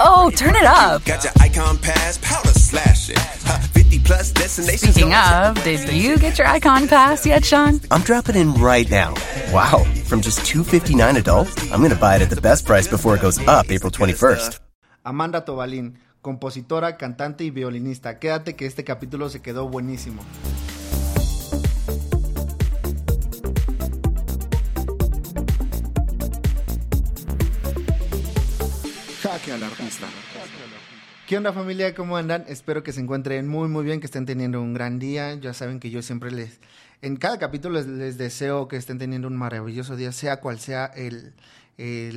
Oh, turn it up. Speaking of, did you get your icon pass yet, Sean? I'm dropping in right now. Wow, from just 259 adult, I'm going to buy it at the best price before it goes up April 21st. Amanda Tobalín, compositora, cantante y violinista. Quédate que este capítulo se quedó buenísimo. Jaque al artista. ¿Qué onda familia? ¿Cómo andan? Espero que se encuentren muy muy bien, que estén teniendo un gran día. Ya saben que yo siempre les, en cada capítulo les, deseo que estén teniendo un maravilloso día, sea cual sea el,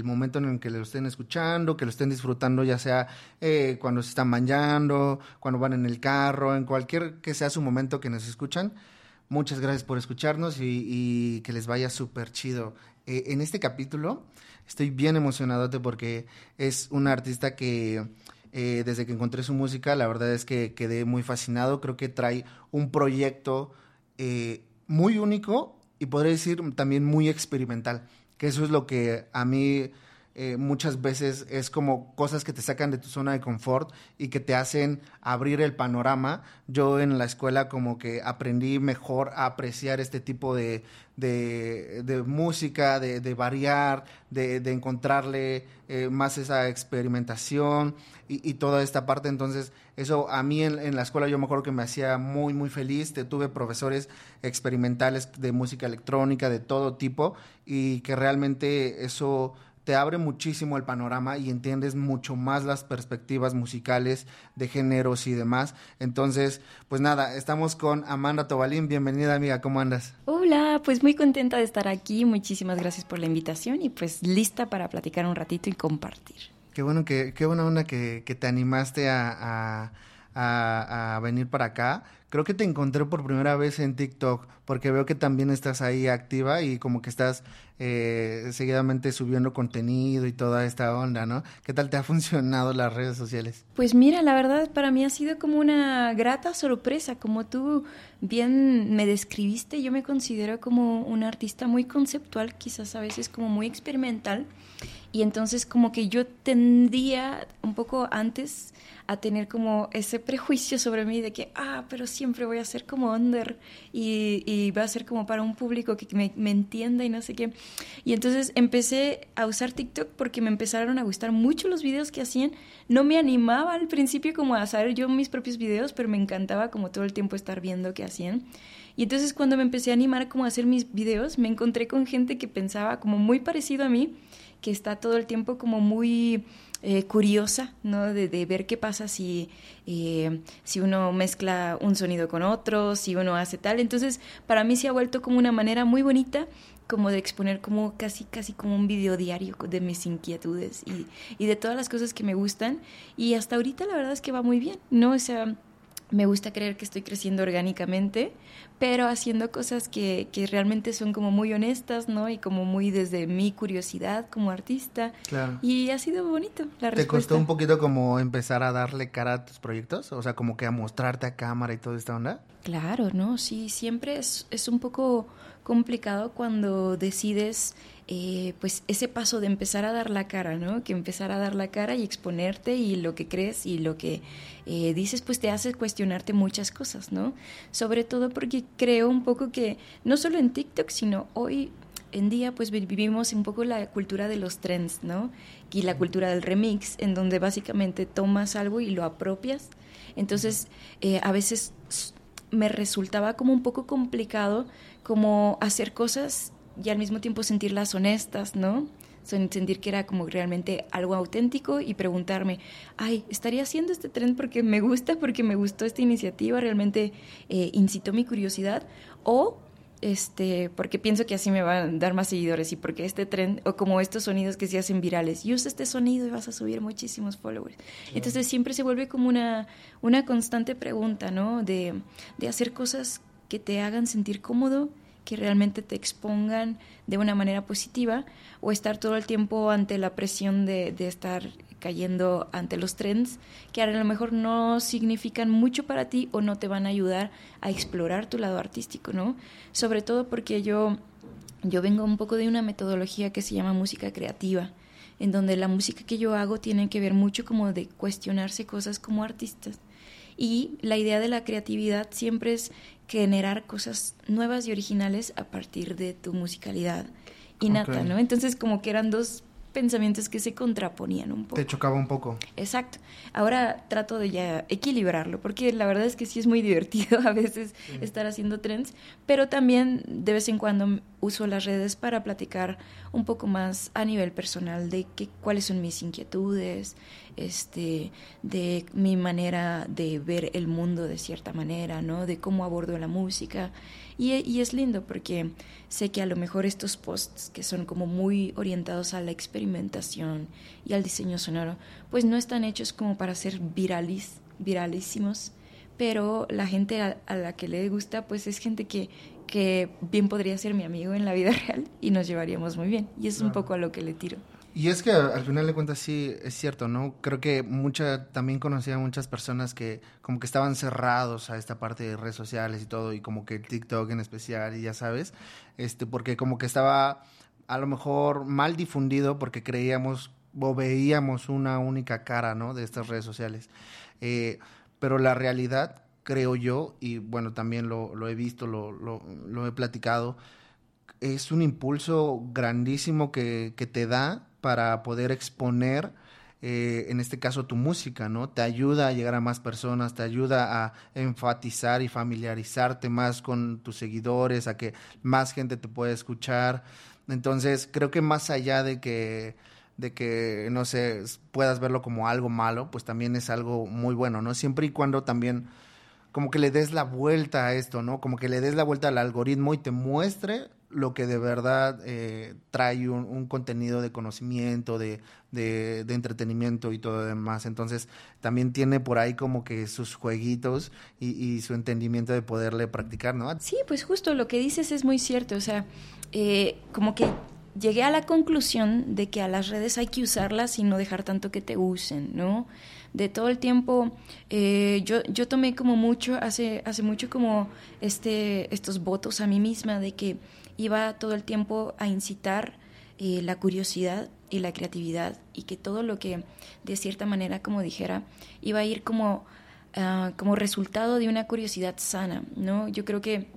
momento en el que lo estén escuchando, que lo estén disfrutando, ya sea eh, cuando se están bañando, cuando van en el carro, en cualquier que sea su momento que nos escuchan. Muchas gracias por escucharnos y, que les vaya súper chido. Eh, en este capítulo estoy bien emocionado porque es un artista que eh, desde que encontré su música, la verdad es que quedé muy fascinado. Creo que trae un proyecto eh, muy único y podría decir también muy experimental, que eso es lo que a mí eh, muchas veces es como cosas que te sacan de tu zona de confort y que te hacen abrir el panorama. Yo en la escuela como que aprendí mejor a apreciar este tipo de, de, música, de, variar, de, encontrarle eh, más esa experimentación y, toda esta parte. Entonces, eso a mí en, en, la escuela yo me acuerdo que me hacía muy, muy feliz. Tuve profesores experimentales de música electrónica, de todo tipo, y que realmente eso te abre muchísimo el panorama y entiendes mucho más las perspectivas musicales de géneros y demás. Entonces, pues nada, estamos con Amanda Tobalín. Bienvenida, amiga, ¿cómo andas? Hola, pues muy contenta de estar aquí. Muchísimas gracias por la invitación y pues lista para platicar un ratito y compartir. Qué bueno que, qué buena onda que, que te animaste a, a, a venir para acá creo que te encontré por primera vez en TikTok, porque veo que también estás ahí activa y como que estás eh, seguidamente subiendo contenido y toda esta onda, ¿no? ¿Qué tal te ha funcionado las redes sociales? Pues mira, la verdad para mí ha sido como una grata sorpresa, como tú bien me describiste, yo me considero como una artista muy conceptual, quizás a veces como muy experimental, y entonces como que yo tendía un poco antes a tener como ese prejuicio sobre mí de que, ah, pero siempre voy a ser como under y, y va a ser como para un público que me, me, entienda y no sé qué. Y entonces empecé a usar TikTok porque me empezaron a gustar mucho los videos que hacían. No me animaba al principio como a hacer yo mis propios videos, pero me encantaba como todo el tiempo estar viendo qué hacían. Y entonces cuando me empecé a animar como a hacer mis videos, me encontré con gente que pensaba como muy parecido a mí, que está todo el tiempo como muy eh, curiosa, ¿no? De, ver qué pasa si, eh, si uno mezcla un sonido con otro, si uno hace tal. Entonces, para mí se ha vuelto como una manera muy bonita como de exponer como casi casi como un video diario de mis inquietudes y, y de todas las cosas que me gustan y hasta ahorita la verdad es que va muy bien, ¿no? O sea, me gusta creer que estoy creciendo orgánicamente, pero haciendo cosas que, que, realmente son como muy honestas, ¿no? Y como muy desde mi curiosidad como artista. Claro. Y ha sido bonito la respuesta. ¿Te costó un poquito como empezar a darle cara a tus proyectos? O sea, como que a mostrarte a cámara y toda esta onda. Claro, ¿no? Sí, siempre es, es un poco complicado cuando decides eh, pues ese paso de empezar a dar la cara, ¿no? Que empezar a dar la cara y exponerte y lo que crees y lo que eh, dices, pues te hace cuestionarte muchas cosas, ¿no? Sobre todo porque creo un poco que no solo en TikTok, sino hoy en día pues vivimos un poco la cultura de los trends, ¿no? Y la cultura del remix, en donde básicamente tomas algo y lo apropias. Entonces, eh, a veces me resultaba como un poco complicado como hacer cosas y al mismo tiempo sentirlas honestas, ¿no? sentir que era como realmente algo auténtico y preguntarme, ay, ¿estaría haciendo este tren porque me gusta, porque me gustó esta iniciativa, realmente eh, incitó mi curiosidad? O este, porque pienso que así me van a dar más seguidores y porque este tren, o como estos sonidos que se hacen virales, y usa este sonido y vas a subir muchísimos followers. Entonces siempre se vuelve como una, una constante pregunta, ¿no? De, de hacer cosas que te hagan sentir cómodo que realmente te expongan de una manera positiva o estar todo el tiempo ante la presión de, de estar cayendo ante los trends que a lo mejor no significan mucho para ti o no te van a ayudar a explorar tu lado artístico, ¿no? Sobre todo porque yo, yo vengo un poco de una metodología que se llama música creativa en donde la música que yo hago tiene que ver mucho como de cuestionarse cosas como artistas. Y la idea de la creatividad siempre es generar cosas nuevas y originales a partir de tu musicalidad innata, ¿no? Entonces como que eran dos pensamientos que se contraponían un poco. Te chocaba un poco. Exacto. Ahora trato de ya equilibrarlo, porque la verdad es que sí es muy divertido a veces estar haciendo trends, pero también de vez en cuando uso las redes para platicar un poco más a nivel personal de qué, cuáles son mis inquietudes, este, de mi manera de ver el mundo de cierta manera, ¿no? De cómo abordo la música. Y, y es lindo porque sé que a lo mejor estos posts que son como muy orientados a la experimentación y al diseño sonoro, pues no están hechos como para ser viralis, viralísimos, pero la gente a, a la que le gusta, pues es gente que, que bien podría ser mi amigo en la vida real y nos llevaríamos muy bien. Y es un poco a lo que le tiro. Y es que al final de cuentas sí es cierto, ¿no? Creo que mucha, también conocía a muchas personas que como que estaban cerrados a esta parte de redes sociales y todo, y como que el TikTok en especial, y ya sabes, este, porque como que estaba a lo mejor mal difundido porque creíamos o veíamos una única cara, ¿no? De estas redes sociales. Eh, pero la realidad, creo yo, y bueno, también lo, lo he visto, lo, lo, lo he platicado, es un impulso grandísimo que, que te da para poder exponer, eh, en este caso, tu música, ¿no? Te ayuda a llegar a más personas, te ayuda a enfatizar y familiarizarte más con tus seguidores, a que más gente te pueda escuchar. Entonces, creo que más allá de que de que, no sé, puedas verlo como algo malo, pues también es algo muy bueno, ¿no? Siempre y cuando también como que le des la vuelta a esto, ¿no? Como que le des la vuelta al algoritmo y te muestre lo que de verdad eh, trae un, contenido de conocimiento, de, de, de, entretenimiento y todo demás. Entonces, también tiene por ahí como que sus jueguitos y, y, su entendimiento de poderle practicar, ¿no? Sí, pues justo lo que dices es muy cierto. O sea, eh, como que llegué a la conclusión de que a las redes hay que usarlas y no dejar tanto que te usen, ¿no? De todo el tiempo, eh, yo, yo tomé como mucho, hace, hace mucho como este, estos votos a mí misma de que iba todo el tiempo a incitar eh, la curiosidad y la creatividad y que todo lo que de cierta manera, como dijera, iba a ir como, uh, como resultado de una curiosidad sana, ¿no? Yo creo que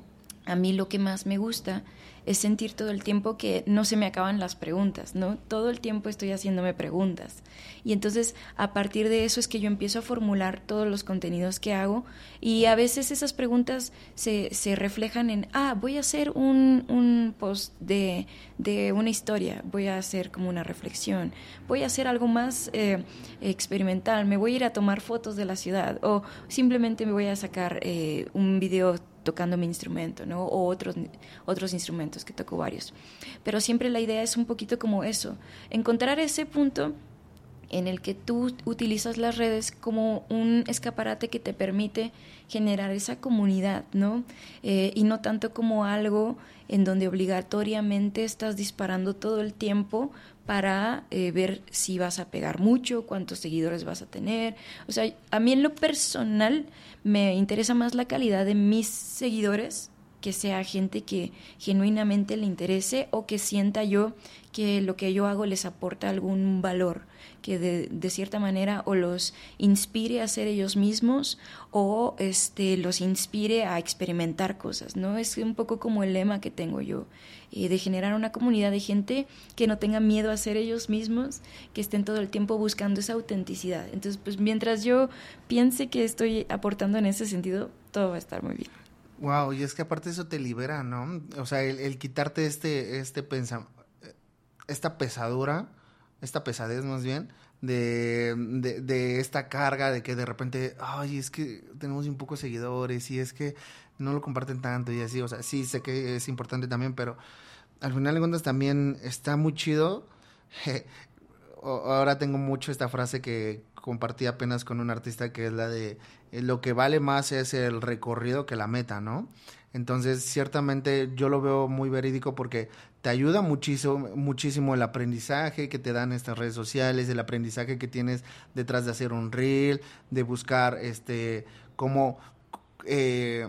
a mí lo que más me gusta es sentir todo el tiempo que no se me acaban las preguntas, ¿no? Todo el tiempo estoy haciéndome preguntas. Y entonces a partir de eso es que yo empiezo a formular todos los contenidos que hago y a veces esas preguntas se, se reflejan en, ah, voy a hacer un, un post de, de, una historia, voy a hacer como una reflexión, voy a hacer algo más eh, experimental, me voy a ir a tomar fotos de la ciudad o simplemente me voy a sacar eh, un video tocando mi instrumento, ¿no? O otros, otros instrumentos, que toco varios. Pero siempre la idea es un poquito como eso, encontrar ese punto en el que tú utilizas las redes como un escaparate que te permite generar esa comunidad, ¿no? Eh, y no tanto como algo en donde obligatoriamente estás disparando todo el tiempo para eh, ver si vas a pegar mucho, cuántos seguidores vas a tener. O sea, a mí en lo personal me interesa más la calidad de mis seguidores que sea gente que genuinamente le interese o que sienta yo que lo que yo hago les aporta algún valor, que de, de, cierta manera o los inspire a ser ellos mismos o este, los inspire a experimentar cosas, ¿no? Es un poco como el lema que tengo yo, eh, de generar una comunidad de gente que no tenga miedo a ser ellos mismos, que estén todo el tiempo buscando esa autenticidad. Entonces, pues mientras yo piense que estoy aportando en ese sentido, todo va a estar muy bien. Wow, y es que aparte eso te libera, ¿no? O sea, el, quitarte este, este pensamiento, esta pesadura, esta pesadez más bien, de, de, esta carga de que de repente, ay, es que tenemos un poco de seguidores y es que no lo comparten tanto y así, o sea, sí sé que es importante también, pero al final de cuentas también está muy chido. Ahora tengo mucho esta frase que compartí apenas con un artista que es la de lo que vale más es el recorrido que la meta, ¿no? Entonces, ciertamente yo lo veo muy verídico porque te ayuda muchísimo, muchísimo el aprendizaje que te dan estas redes sociales, el aprendizaje que tienes detrás de hacer un reel, de buscar este cómo eh,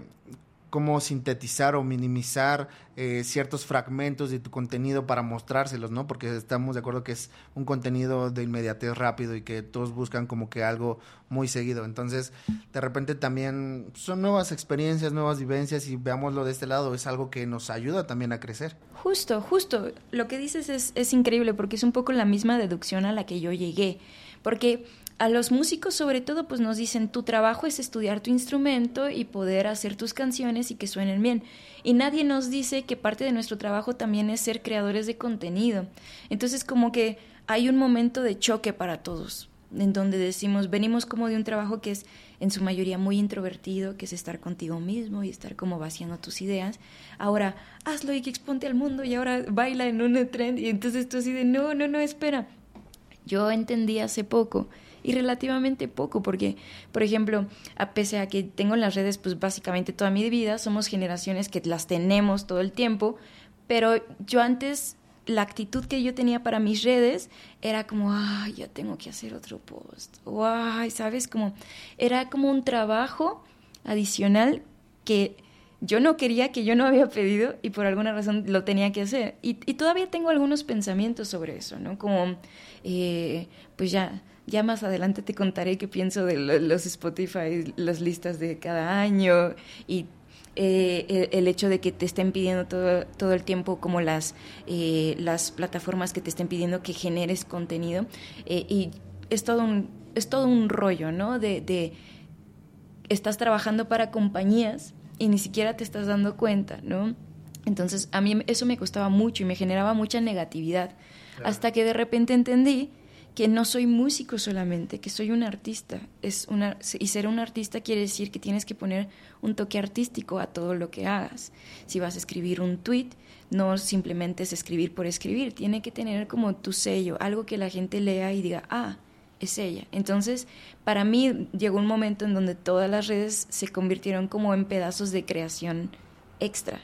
cómo sintetizar o minimizar eh, ciertos fragmentos de tu contenido para mostrárselos, ¿no? Porque estamos de acuerdo que es un contenido de inmediatez rápido y que todos buscan como que algo muy seguido. Entonces, de repente también son nuevas experiencias, nuevas vivencias y veámoslo de este lado, es algo que nos ayuda también a crecer. Justo, justo. Lo que dices es, es increíble porque es un poco la misma deducción a la que yo llegué. Porque a los músicos sobre todo pues nos dicen tu trabajo es estudiar tu instrumento y poder hacer tus canciones y que suenen bien. Y nadie nos dice que parte de nuestro trabajo también es ser creadores de contenido. Entonces como que hay un momento de choque para todos, en donde decimos, venimos como de un trabajo que es en su mayoría muy introvertido, que es estar contigo mismo y estar como vaciando tus ideas. Ahora, hazlo y que exponte al mundo y ahora baila en un trend y entonces tú así de, no, no, no, espera. Yo entendí hace poco y relativamente poco, porque, por ejemplo, a pesar a que tengo en las redes, pues básicamente toda mi vida, somos generaciones que las tenemos todo el tiempo, pero yo antes la actitud que yo tenía para mis redes era como, ay, ya tengo que hacer otro post, o ay, ¿sabes? Como, era como un trabajo adicional que yo no quería, que yo no había pedido y por alguna razón lo tenía que hacer. Y, y todavía tengo algunos pensamientos sobre eso, ¿no? Como, eh, pues ya, ya más adelante te contaré qué pienso de los Spotify, las listas de cada año y eh, el, hecho de que te estén pidiendo todo, todo el tiempo como las, eh, las plataformas que te estén pidiendo que generes contenido. Eh, y es todo un, es todo un rollo, ¿no? De, de, estás trabajando para compañías y ni siquiera te estás dando cuenta, ¿no? Entonces a mí eso me costaba mucho y me generaba mucha negatividad. Hasta que de repente entendí que no soy músico solamente, que soy un artista. Es una, y ser un artista quiere decir que tienes que poner un toque artístico a todo lo que hagas. Si vas a escribir un tweet, no simplemente es escribir por escribir, tiene que tener como tu sello, algo que la gente lea y diga, ah, es ella. Entonces, para mí llegó un momento en donde todas las redes se convirtieron como en pedazos de creación extra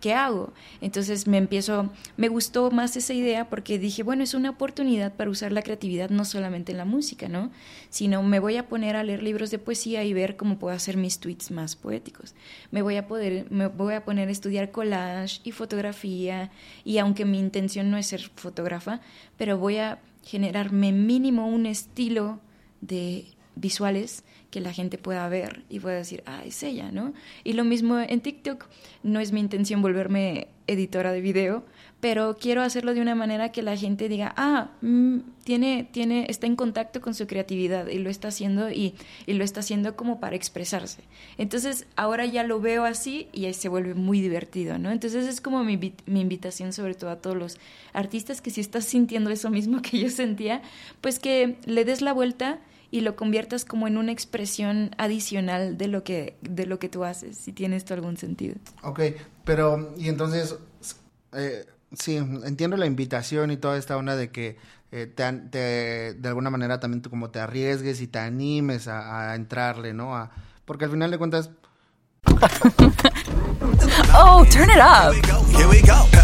¿qué, hago? Entonces me empiezo, me gustó más esa idea porque dije, bueno, es una oportunidad para usar la creatividad no solamente en la música, ¿no? Sino me voy a poner a leer libros de poesía y ver cómo puedo hacer mis tweets más poéticos. Me voy a poder, me voy a poner a estudiar collage y fotografía y aunque mi intención no es ser fotógrafa, pero voy a generarme mínimo un estilo de visuales que la gente pueda ver y pueda decir, ah, es ella, ¿no? Y lo mismo en TikTok, no es mi intención volverme editora de video, pero quiero hacerlo de una manera que la gente diga, ah, mm, tiene, tiene, está en contacto con su creatividad y lo está haciendo y, y, lo está haciendo como para expresarse. Entonces ahora ya lo veo así y ahí se vuelve muy divertido, ¿no? Entonces es como mi, mi invitación sobre todo a todos los artistas que si estás sintiendo eso mismo que yo sentía, pues que le des la vuelta y lo conviertas como en una expresión adicional de lo que, de lo que tú haces, si tiene esto algún sentido. Ok, pero y entonces, eh, sí, entiendo la invitación y toda esta onda de que eh, te, de alguna manera también tú como te arriesgues y te animes a, a entrarle, ¿no? A, porque al final de cuentas oh, turn it up. Here we go.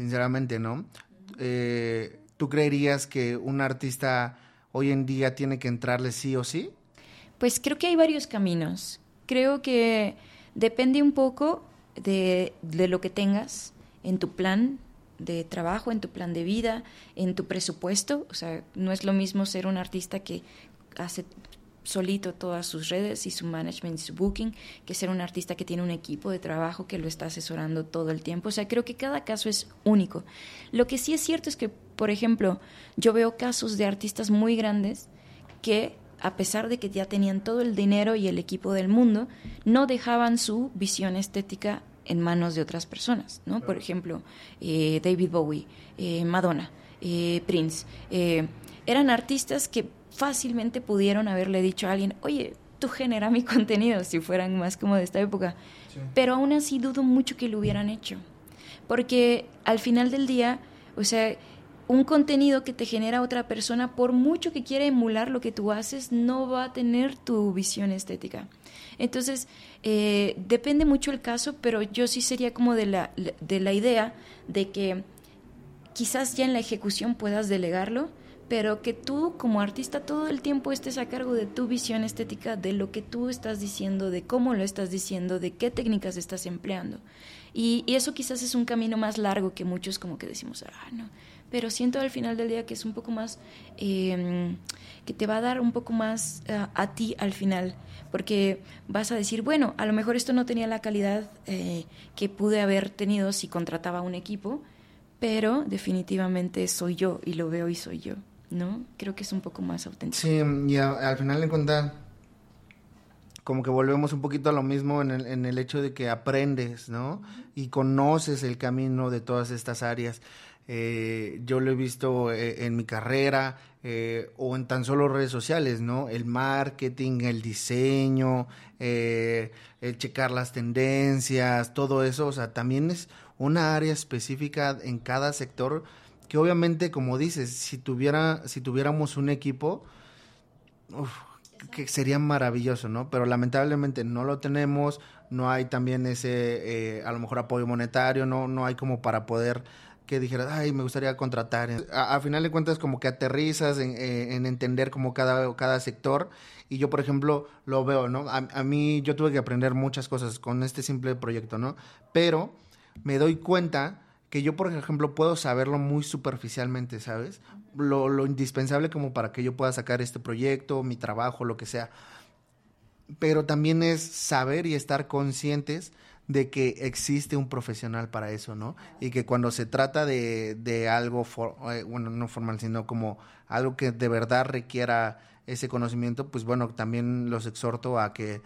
sinceramente, ¿no? Eh, ¿Tú creerías que un artista hoy en día tiene que entrarle sí o sí? Pues creo que hay varios caminos. Creo que depende un poco de, de lo que tengas en tu plan de trabajo, en tu plan de vida, en tu presupuesto. O sea, no es lo mismo ser un artista que hace solito todas sus redes y su management y su booking, que ser un artista que tiene un equipo de trabajo que lo está asesorando todo el tiempo. O sea, creo que cada caso es único. Lo que sí es cierto es que, por ejemplo, yo veo casos de artistas muy grandes que a pesar de que ya tenían todo el dinero y el equipo del mundo, no dejaban su visión estética en manos de otras personas, ¿no? Por ejemplo, eh, David Bowie, eh, Madonna, eh, Prince, eran artistas que fácilmente pudieron haberle dicho a alguien, oye, genera mi contenido si fueran más como de esta época. Pero aún así dudo mucho que lo hubieran hecho. Porque al final del día, o sea, un contenido que te genera otra persona, por mucho que quiera emular lo que tú haces, no va a tener tu visión estética. Entonces, eh, depende mucho el caso, pero yo sí sería como de la, de la idea de que quizás ya en la ejecución puedas delegarlo, pero que tú como artista todo el tiempo estés a cargo de tu visión estética, de lo que tú estás diciendo, de cómo lo estás diciendo, de qué técnicas estás empleando. Y, eso quizás es un camino más largo que muchos como que decimos, ah, no. Pero siento al final del día que es un poco más, em, que te va a dar un poco más eh, a ti al final, porque vas a decir, bueno, a lo mejor esto no tenía la calidad eh, que pude haber tenido si contrataba un equipo, pero definitivamente soy yo y lo veo y soy yo, ¿no? Creo que es un poco más auténtico. Sí, y al final de cuentas como que volvemos un poquito a lo mismo en el, en el hecho de que aprendes, ¿no? Y conoces el camino de todas estas áreas. Eh, yo lo he visto eh, en mi carrera eh, o en tan solo redes sociales, ¿no? El marketing, el diseño, el checar las tendencias, todo eso, o sea, también es una área específica en cada sector que obviamente, como dices, si tuviera, si tuviéramos un equipo, uf, que sería maravilloso, ¿no? Pero lamentablemente no lo tenemos, no hay también ese, eh, a lo mejor apoyo monetario, no, no hay como para poder que dijeras, ay, me gustaría contratar. A, final de cuentas como que aterrizas en, eh, en, entender como cada, cada sector y yo, por ejemplo, lo veo, ¿no? A, a mí yo tuve que aprender muchas cosas con este simple proyecto, ¿no? Pero me doy cuenta que yo, por ejemplo, puedo saberlo muy superficialmente, ¿sabes? Lo, indispensable como para que yo pueda sacar este proyecto, mi trabajo, lo que sea. Pero también es saber y estar conscientes de que existe un profesional para eso, ¿no? Y que cuando se trata de, de algo, eh, bueno, no formal, sino como algo que de verdad requiera ese conocimiento, pues bueno, también los exhorto a que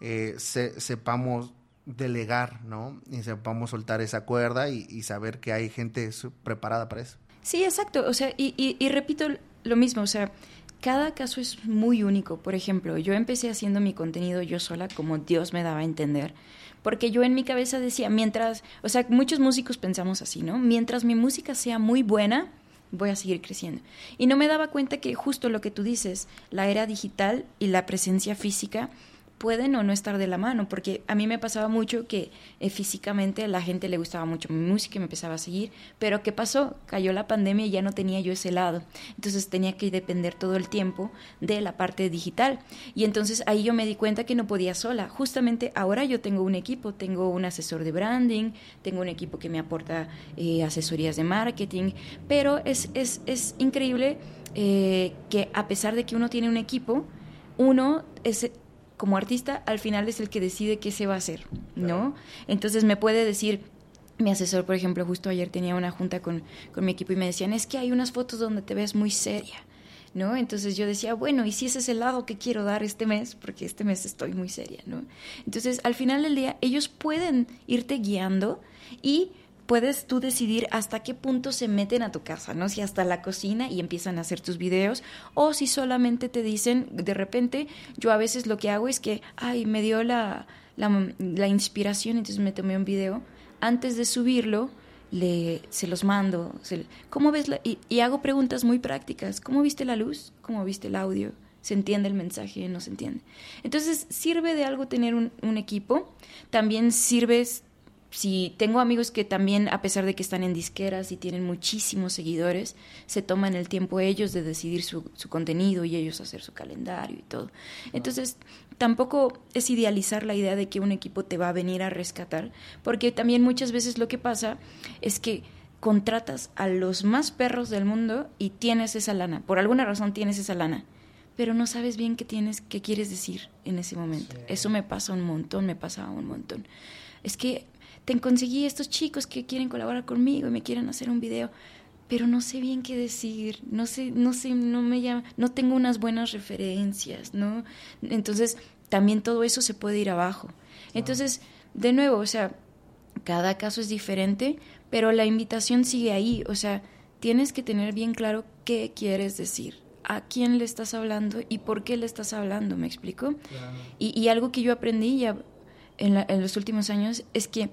eh, sepamos delegar, ¿no? Y sepamos soltar esa cuerda y, saber que hay gente preparada para eso. Sí, exacto. O sea, y, y, repito lo mismo, o sea, cada caso es muy único. Por ejemplo, yo empecé haciendo mi contenido yo sola, como Dios me daba a entender, porque yo en mi cabeza decía, mientras, o sea, muchos músicos pensamos así, ¿no? Mientras mi música sea muy buena, voy a seguir creciendo. Y no me daba cuenta que justo lo que tú dices, la era digital y la presencia física, pueden o no estar de la mano, porque a mí me pasaba mucho que eh, físicamente a la gente le gustaba mucho mi música y me empezaba a seguir, pero ¿qué pasó? Cayó la pandemia y ya no tenía yo ese lado, entonces tenía que depender todo el tiempo de la parte digital. Y entonces ahí yo me di cuenta que no podía sola, justamente ahora yo tengo un equipo, tengo un asesor de branding, tengo un equipo que me aporta eh, asesorías de marketing, pero es, es, es increíble eh, que a pesar de que uno tiene un equipo, uno es como artista al final es el que decide qué se va a hacer, ¿no? Entonces me puede decir, mi asesor, por ejemplo, justo ayer tenía una junta con, con, mi equipo y me decían, es que hay unas fotos donde te ves muy seria, ¿no? Entonces yo decía, bueno, ¿y si ese es el lado que quiero dar este mes? Porque este mes estoy muy seria, ¿no? Entonces, al final del día, ellos pueden irte guiando y puedes tú decidir hasta qué punto se meten a tu casa, ¿no? Si hasta la cocina y empiezan a hacer tus videos o si solamente te dicen, de repente, yo a veces lo que hago es que, ay, me dio la, la, inspiración, entonces me tomé un video. Antes de subirlo, le, se los mando. ¿Cómo ves? La, y, hago preguntas muy prácticas. ¿Cómo viste la luz? ¿Cómo viste el audio? ¿Se entiende el mensaje? ¿No se entiende? Entonces, sirve de algo tener un, equipo. También sirve si tengo amigos que también, a pesar de que están en disqueras y tienen muchísimos seguidores, se toman el tiempo ellos de decidir su, su contenido y ellos hacer su calendario y todo. Entonces, tampoco es idealizar la idea de que un equipo te va a venir a rescatar, porque también muchas veces lo que pasa es que contratas a los más perros del mundo y tienes esa lana. Por alguna razón tienes esa lana pero no sabes bien qué tienes, qué quieres decir en ese momento. Eso me pasa un montón, me pasa un montón. Es que te conseguí estos chicos que quieren colaborar conmigo y me quieren hacer un video, pero no sé bien qué decir, no sé, no sé, no me llama, no tengo unas buenas referencias, ¿no? Entonces, también todo eso se puede ir abajo. Entonces, de nuevo, o sea, cada caso es diferente, pero la invitación sigue ahí, o sea, tienes que tener bien claro qué quieres decir a quién le estás hablando y por qué le estás hablando, ¿me explico? Y, y, algo que yo aprendí ya en, en los últimos años es que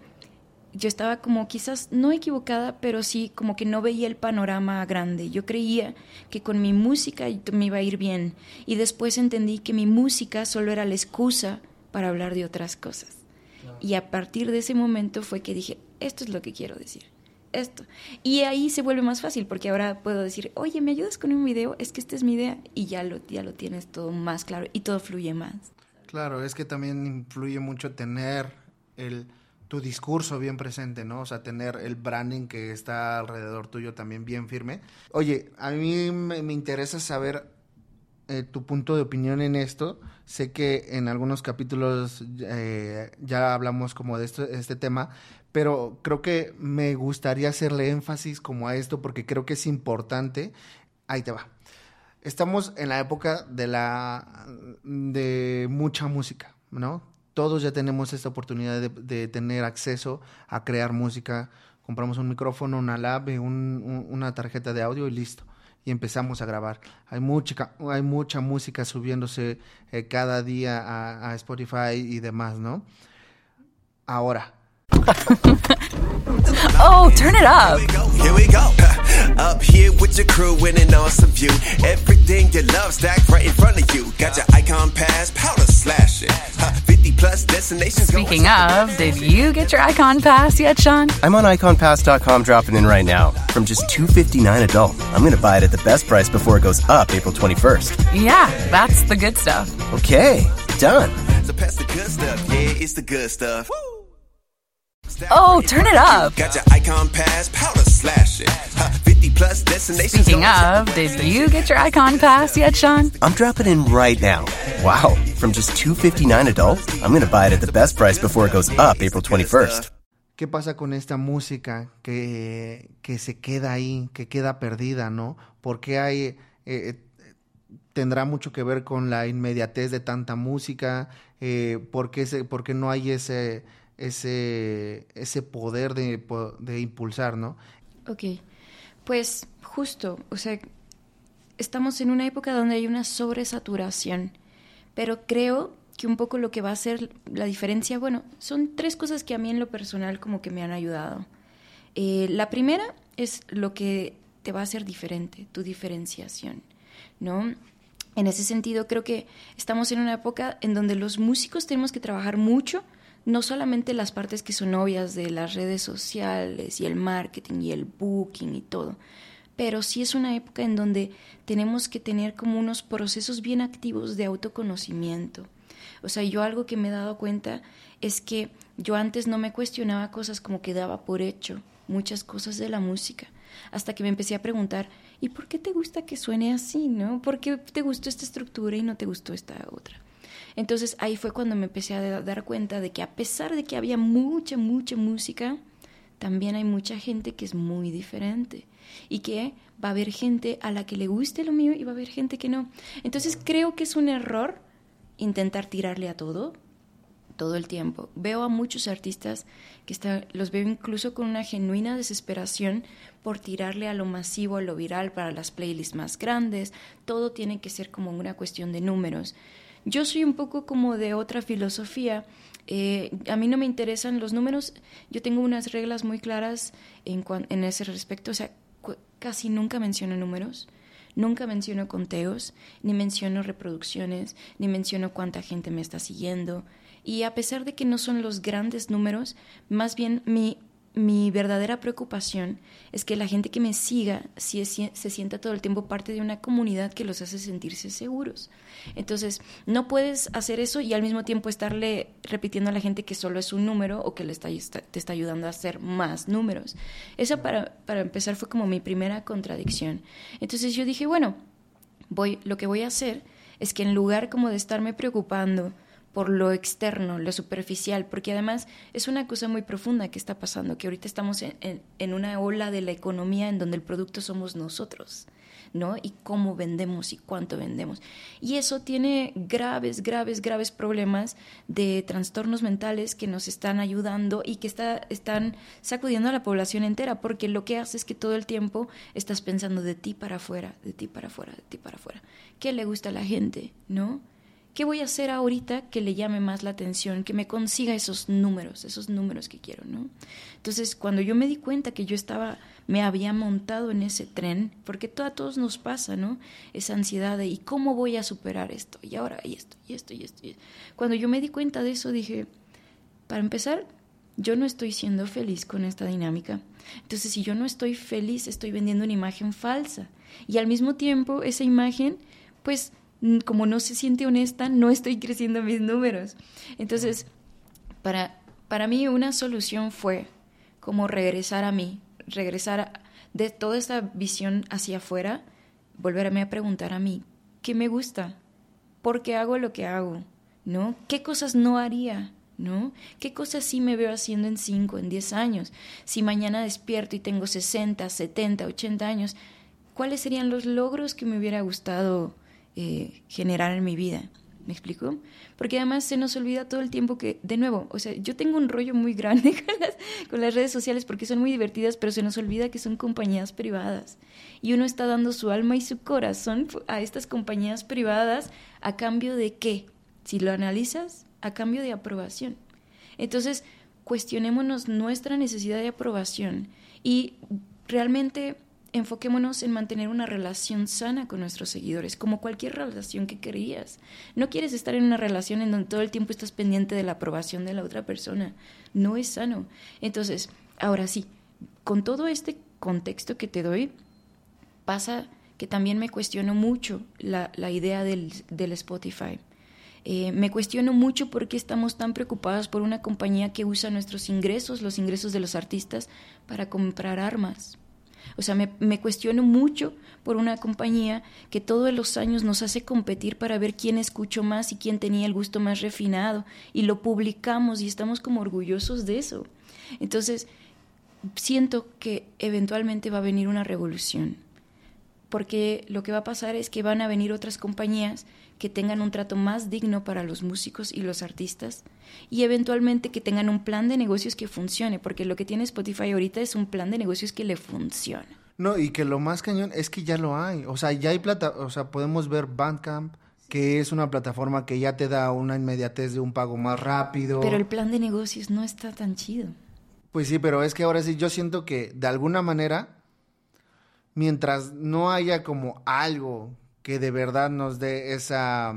yo estaba como quizás no equivocada, pero sí como que no veía el panorama grande. Yo creía que con mi música me iba a ir bien y después entendí que mi música solo era la excusa para hablar de otras cosas. Y a partir de ese momento fue que dije, esto es lo que quiero decir. Esto. Y ahí se vuelve más fácil porque ahora puedo decir, oye, ¿me ayudas con un video? Es que esta es mi idea y ya lo, ya lo tienes todo más claro y todo fluye más. Claro, es que también influye mucho tener el tu discurso bien presente, ¿no? O sea, tener el branding que está alrededor tuyo también bien firme. Oye, a mí me, interesa saber eh, tu punto de opinión en esto. Sé que en algunos capítulos eh, ya hablamos como de esto, este tema, pero creo que me gustaría hacerle énfasis como a esto porque creo que es importante. Ahí te va. Estamos en la época de la de mucha música, ¿no? Todos ya tenemos esta oportunidad de, tener acceso a crear música. Compramos un micrófono, una lab, una tarjeta de audio y listo. Y empezamos a grabar. Hay mucha, hay mucha música subiéndose eh, cada día a, a Spotify y demás, ¿no? Ahora, oh, turn it up. Here we go. Up here with your crew in an awesome view. Everything you love stacked right in front of you. Got your icon pass, powder slash it. 50 plus destinations. Speaking of, did you get your icon pass yet, Sean? I'm on iconpass.com dropping in right now. From just 259 adult. I'm going to buy it at the best price before it goes up April 21st. Yeah, that's the good stuff. Okay, done. So pass the good stuff. Yeah, it's the good stuff. Woo! Oh, turn it up. Got your icon pass, powder slash it. 50 plus destinations. Speaking of, did you get your icon pass yet, Sean? I'm dropping in right now. Wow, from just 259 adult, I'm going to buy it at the best price before it goes up April 21st. ¿Qué pasa con esta música que, que se queda ahí, que queda perdida, no? Porque hay eh, eh, tendrá mucho que ver con la inmediatez de tanta música, eh, porque, porque no hay ese ese, ese poder de, de impulsar, ¿no? Ok, pues justo, o sea, estamos en una época donde hay una sobresaturación, pero creo que un poco lo que va a ser la diferencia, bueno, son tres cosas que a mí en lo personal como que me han ayudado. Eh, la primera es lo que te va a hacer diferente, tu diferenciación, ¿no? En ese sentido, creo que estamos en una época en donde los músicos tenemos que trabajar mucho no solamente las partes que son obvias de las redes sociales y el marketing y el booking y todo, pero sí es una época en donde tenemos que tener como unos procesos bien activos de autoconocimiento. O sea, yo algo que me he dado cuenta es que yo antes no me cuestionaba cosas como que daba por hecho muchas cosas de la música, hasta que me empecé a preguntar, ¿y por qué te gusta que suene así, no? ¿Por qué te gustó esta estructura y no te gustó esta otra? Entonces ahí fue cuando me empecé a dar cuenta de que a pesar de que había mucha, mucha música, también hay mucha gente que es muy diferente y que va a haber gente a la que le guste lo mío y va a haber gente que no. Entonces creo que es un error intentar tirarle a todo todo el tiempo. Veo a muchos artistas que está, los veo incluso con una genuina desesperación por tirarle a lo masivo, a lo viral, para las playlists más grandes. Todo tiene que ser como una cuestión de números. Yo soy un poco como de otra filosofía. Eh, a mí no me interesan los números. Yo tengo unas reglas muy claras en, en ese respecto. O sea, casi nunca menciono números. Nunca menciono conteos, ni menciono reproducciones, ni menciono cuánta gente me está siguiendo. Y a pesar de que no son los grandes números, más bien mi mi verdadera preocupación es que la gente que me siga si se sienta todo el tiempo parte de una comunidad que los hace sentirse seguros. Entonces, no puedes hacer eso y al mismo tiempo estarle repitiendo a la gente que solo es un número o que le está, te está ayudando a hacer más números. Esa para, para empezar fue como mi primera contradicción. Entonces yo dije, bueno, voy, lo que voy a hacer es que en lugar como de estarme preocupando por lo externo, lo superficial, porque además es una cosa muy profunda que está pasando, que ahorita estamos en, una ola de la economía en donde el producto somos nosotros. ¿no? Y cómo vendemos y cuánto vendemos. Y eso tiene graves, graves, graves problemas de trastornos mentales que nos están ayudando y que está, están sacudiendo a la población entera, porque lo que hace es que todo el tiempo estás pensando de ti para afuera, de ti para afuera, de ti para afuera. ¿Qué le gusta a la gente, no? ¿Qué voy a hacer ahorita que le llame más la atención, que me consiga esos números, esos números que quiero, ¿no? Entonces, cuando yo me di cuenta que yo estaba, me había montado en ese tren, porque todo, a todos nos pasa, ¿no? Esa ansiedad de, ¿y cómo voy a superar esto? Y ahora, y esto, y esto, y esto. Y esto. Cuando yo me di cuenta de eso, dije, para empezar, yo no estoy siendo feliz con esta dinámica. Entonces, si yo no estoy feliz, estoy vendiendo una imagen falsa. Y al mismo tiempo, esa imagen, pues como no se siente honesta, no estoy creciendo mis números. Entonces, para, para mí una solución fue como regresar a mí, regresar de toda esta visión hacia afuera, volverme a preguntar a mí, ¿qué me gusta? ¿Por qué hago lo que hago? ¿No? ¿Qué cosas no haría? ¿No? ¿Qué cosas sí me veo haciendo en 5, en 10 años? Si mañana despierto y tengo 60, 70, 80 años, ¿cuáles serían los logros que me hubiera gustado eh, generar en mi vida. ¿Me explico? Porque además se nos olvida todo el tiempo que, de nuevo, o sea, yo tengo un rollo muy grande con las, con las, redes sociales porque son muy divertidas, pero se nos olvida que son compañías privadas. Y uno está dando su alma y su corazón a estas compañías privadas a cambio de qué? Si lo analizas, a cambio de aprobación. Entonces, cuestionémonos nuestra necesidad de aprobación y realmente enfoquémonos en mantener una relación sana con nuestros seguidores, como cualquier relación que querías. No quieres estar en una relación en donde todo el tiempo estás pendiente de la aprobación de la otra persona. No es sano. Entonces, ahora sí, con todo este contexto que te doy, pasa que también me cuestiono mucho la, idea del, Spotify. Eh, me cuestiono mucho por qué estamos tan preocupados por una compañía que usa nuestros ingresos, los ingresos de los artistas, para comprar armas. O sea, me, cuestiono mucho por una compañía que todos los años nos hace competir para ver quién escuchó más y quién tenía el gusto más refinado y lo publicamos y estamos como orgullosos de eso. Entonces, siento que eventualmente va a venir una revolución, porque lo que va a pasar es que van a venir otras compañías que tengan un trato más digno para los músicos y los artistas y eventualmente que tengan un plan de negocios que funcione, porque lo que tiene Spotify ahorita es un plan de negocios que le funciona. No, y que lo más cañón es que ya lo hay, o sea, ya hay plata, o sea, podemos ver Bandcamp, que es una plataforma que ya te da una inmediatez de un pago más rápido. Pero el plan de negocios no está tan chido. Pues sí, pero es que ahora sí yo siento que de alguna manera mientras no haya como algo que de verdad nos dé esa,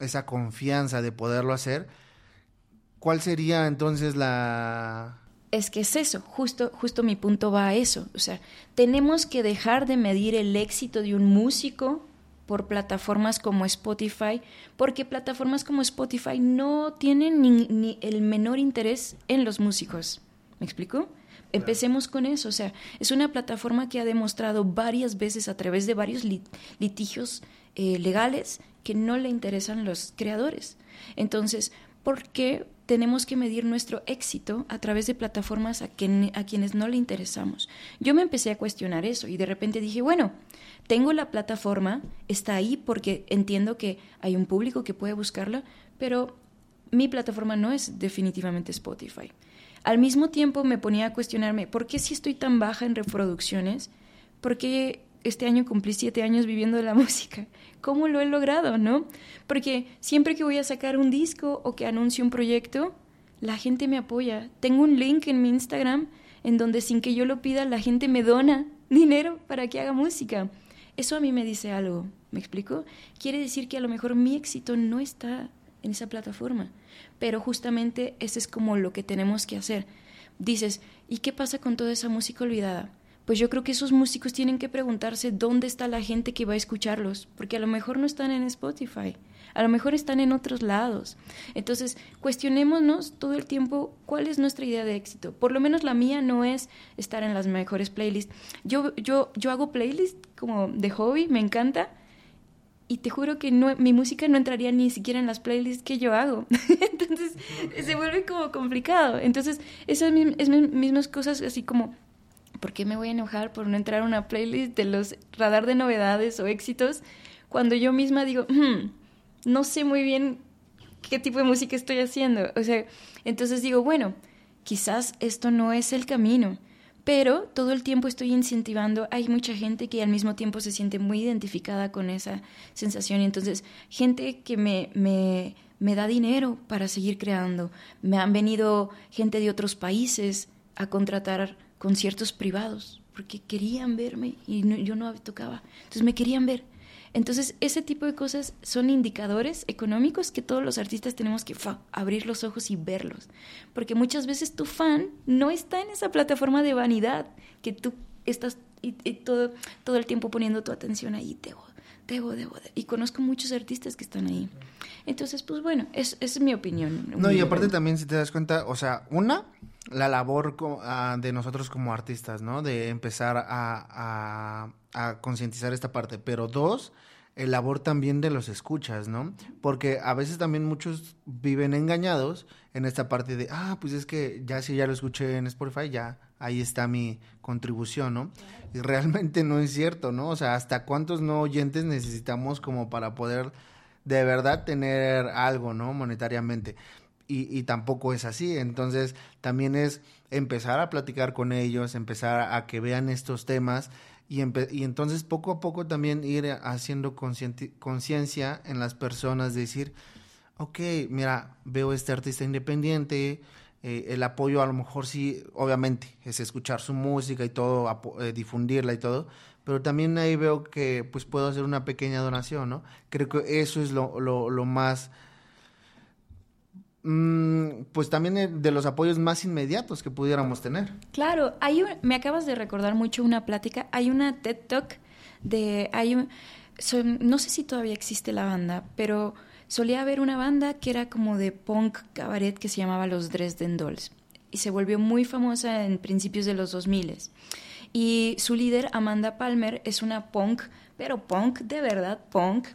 esa confianza de poderlo hacer, ¿cuál sería entonces la... Es que es eso, justo, justo mi punto va a eso. O sea, tenemos que dejar de medir el éxito de un músico por plataformas como Spotify, porque plataformas como Spotify no tienen ni, ni el menor interés en los músicos. ¿Me explico? Empecemos con eso, o sea, es una plataforma que ha demostrado varias veces a través de varios litigios eh, legales que no le interesan los creadores. Entonces, ¿por qué tenemos que medir nuestro éxito a través de plataformas a, a quienes no le interesamos? Yo me empecé a cuestionar eso y de repente dije, bueno, tengo la plataforma, está ahí porque entiendo que hay un público que puede buscarla, pero mi plataforma no es definitivamente Spotify. Al mismo tiempo me ponía a cuestionarme, ¿por qué si estoy tan baja en reproducciones? ¿Por qué este año cumplí siete años viviendo de la música? ¿Cómo lo he logrado, no? Porque siempre que voy a sacar un disco o que anuncio un proyecto, la gente me apoya. Tengo un link en mi Instagram en donde sin que yo lo pida la gente me dona dinero para que haga música. Eso a mí me dice algo, ¿me explico? Quiere decir que a lo mejor mi éxito no está en esa plataforma. Pero justamente eso es como lo que tenemos que hacer. Dices, ¿y qué pasa con toda esa música olvidada? Pues yo creo que esos músicos tienen que preguntarse dónde está la gente que va a escucharlos, porque a lo mejor no están en Spotify, a lo mejor están en otros lados. Entonces, cuestionémonos todo el tiempo cuál es nuestra idea de éxito. Por lo menos la mía no es estar en las mejores playlists. Yo, yo, yo hago playlists como de hobby, me encanta, y te juro que no, mi música no entraría ni siquiera en las playlists que yo hago. Entonces se vuelve como complicado. Entonces esas mismas cosas así como, ¿por qué me voy a enojar por no entrar a una playlist de los radar de novedades o éxitos cuando yo misma digo, hmm, no sé muy bien qué tipo de música estoy haciendo? O sea, entonces digo, bueno, quizás esto no es el camino pero todo el tiempo estoy incentivando, hay mucha gente que al mismo tiempo se siente muy identificada con esa sensación. Y entonces gente que me, me, me da dinero para seguir creando, me han venido gente de otros países a contratar conciertos privados porque querían verme y yo no tocaba, entonces me querían ver entonces, ese tipo de cosas son indicadores económicos que todos los artistas tenemos que abrir los ojos y verlos. Porque muchas veces tu fan no está en esa plataforma de vanidad que tú estás y, todo, todo el tiempo poniendo tu atención ahí. Debo, debo, debo. Y conozco muchos artistas que están ahí. Entonces, pues bueno, es, es mi opinión. No, y aparte también, si te das cuenta, o sea, una, la labor ah, de nosotros como artistas, ¿no? De empezar a, a, concientizar esta parte. Pero dos, el labor también de los escuchas, ¿no? Porque a veces también muchos viven engañados en esta parte de, ah, pues es que ya si ya lo escuché en Spotify, ya ahí está mi contribución, ¿no? Y realmente no es cierto, ¿no? O sea, ¿hasta cuántos no oyentes necesitamos como para poder de verdad tener algo, ¿no? Monetariamente y, tampoco es así. Entonces, también es empezar a platicar con ellos, empezar a que vean estos temas y, y entonces poco a poco también ir haciendo conciencia en las personas, decir, ok, mira, veo este artista independiente, eh, el apoyo a lo mejor sí, obviamente, es escuchar su música y todo, eh, difundirla y todo, pero también ahí veo que pues puedo hacer una pequeña donación, ¿no? Creo que eso es lo, lo, lo más pues también de los apoyos más inmediatos que pudiéramos tener. Claro, hay me acabas de recordar mucho una plática, hay una TED Talk de, hay no sé si todavía existe la banda, pero solía haber una banda que era como de punk cabaret que se llamaba los Dresden Dolls y se volvió muy famosa en principios de los 2000 y su líder Amanda Palmer es una punk, pero punk de verdad punk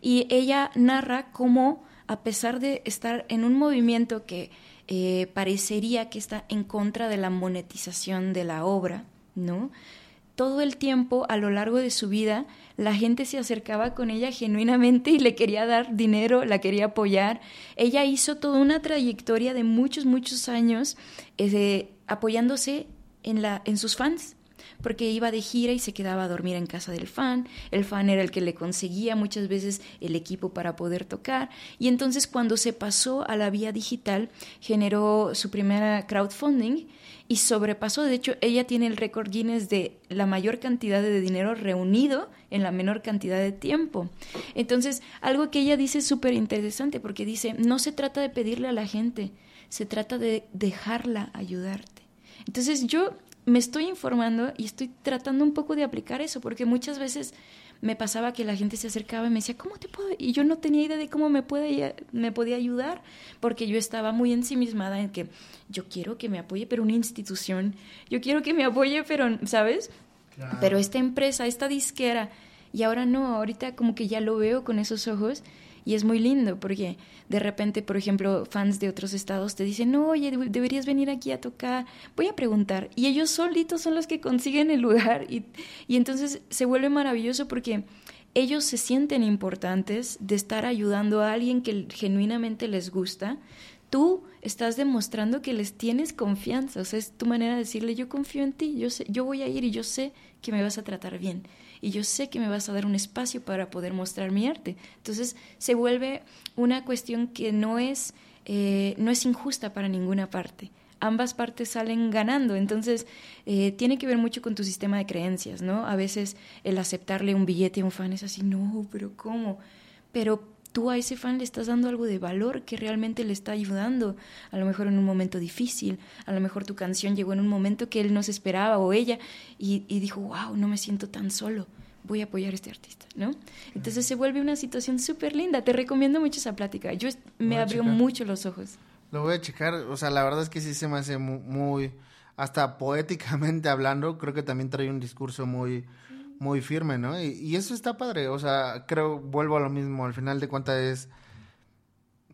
y ella narra cómo a pesar de estar en un movimiento que eh, parecería que está en contra de la monetización de la obra, ¿no? Todo el tiempo, a lo largo de su vida, la gente se acercaba con ella genuinamente y le quería dar dinero, la quería apoyar. Ella hizo toda una trayectoria de muchos, muchos años eh, apoyándose en, la, en sus fans, porque iba de gira y se quedaba a dormir en casa del fan, el fan era el que le conseguía muchas veces el equipo para poder tocar, y entonces cuando se pasó a la vía digital, generó su primera crowdfunding y sobrepasó, de hecho, ella tiene el récord Guinness de la mayor cantidad de dinero reunido en la menor cantidad de tiempo. Entonces, algo que ella dice es súper interesante porque dice, no se trata de pedirle a la gente, se trata de dejarla ayudarte. Entonces yo me estoy informando y estoy tratando un poco de aplicar eso, porque muchas veces me pasaba que la gente se acercaba y me decía, ¿cómo te puedo? Y yo no tenía idea de cómo me, puede, me podía ayudar, porque yo estaba muy ensimismada en que yo quiero que me apoye, pero una institución, yo quiero que me apoye, pero, ¿sabes? Pero esta empresa, esta disquera, y ahora no, ahorita como que ya lo veo con esos ojos y es muy lindo porque de repente, por ejemplo, fans de otros estados te dicen, no, oye, deberías venir aquí a tocar, voy a preguntar. Y ellos solitos son los que consiguen el lugar y, y entonces se vuelve maravilloso porque ellos se sienten importantes de estar ayudando a alguien que genuinamente les gusta. Tú estás demostrando que les tienes confianza, o sea, es tu manera de decirle, yo confío en ti, yo, sé, yo voy a ir y yo sé que me vas a tratar bien y yo sé que me vas a dar un espacio para poder mostrar mi arte. Entonces se vuelve una cuestión que no es, eh, no es injusta para ninguna parte. Ambas partes salen ganando, entonces eh, tiene que ver mucho con tu sistema de creencias, ¿no? A veces el aceptarle un billete a un fan es así, no, pero ¿cómo? Pero tú a ese fan le estás dando algo de valor que realmente le está ayudando, a lo mejor en un momento difícil, a lo mejor tu canción llegó en un momento que él no se esperaba o ella y, dijo, wow, no me siento tan solo, voy a apoyar a este artista, ¿no? Entonces se vuelve una situación súper linda, te recomiendo mucho esa plática, yo me abrió mucho los ojos. Lo voy a checar, o sea, la verdad es que sí se me hace muy, hasta poéticamente hablando, creo que también trae un discurso muy muy firme, ¿no? Y, y eso está padre, o sea, creo, vuelvo a lo mismo, al final de cuentas es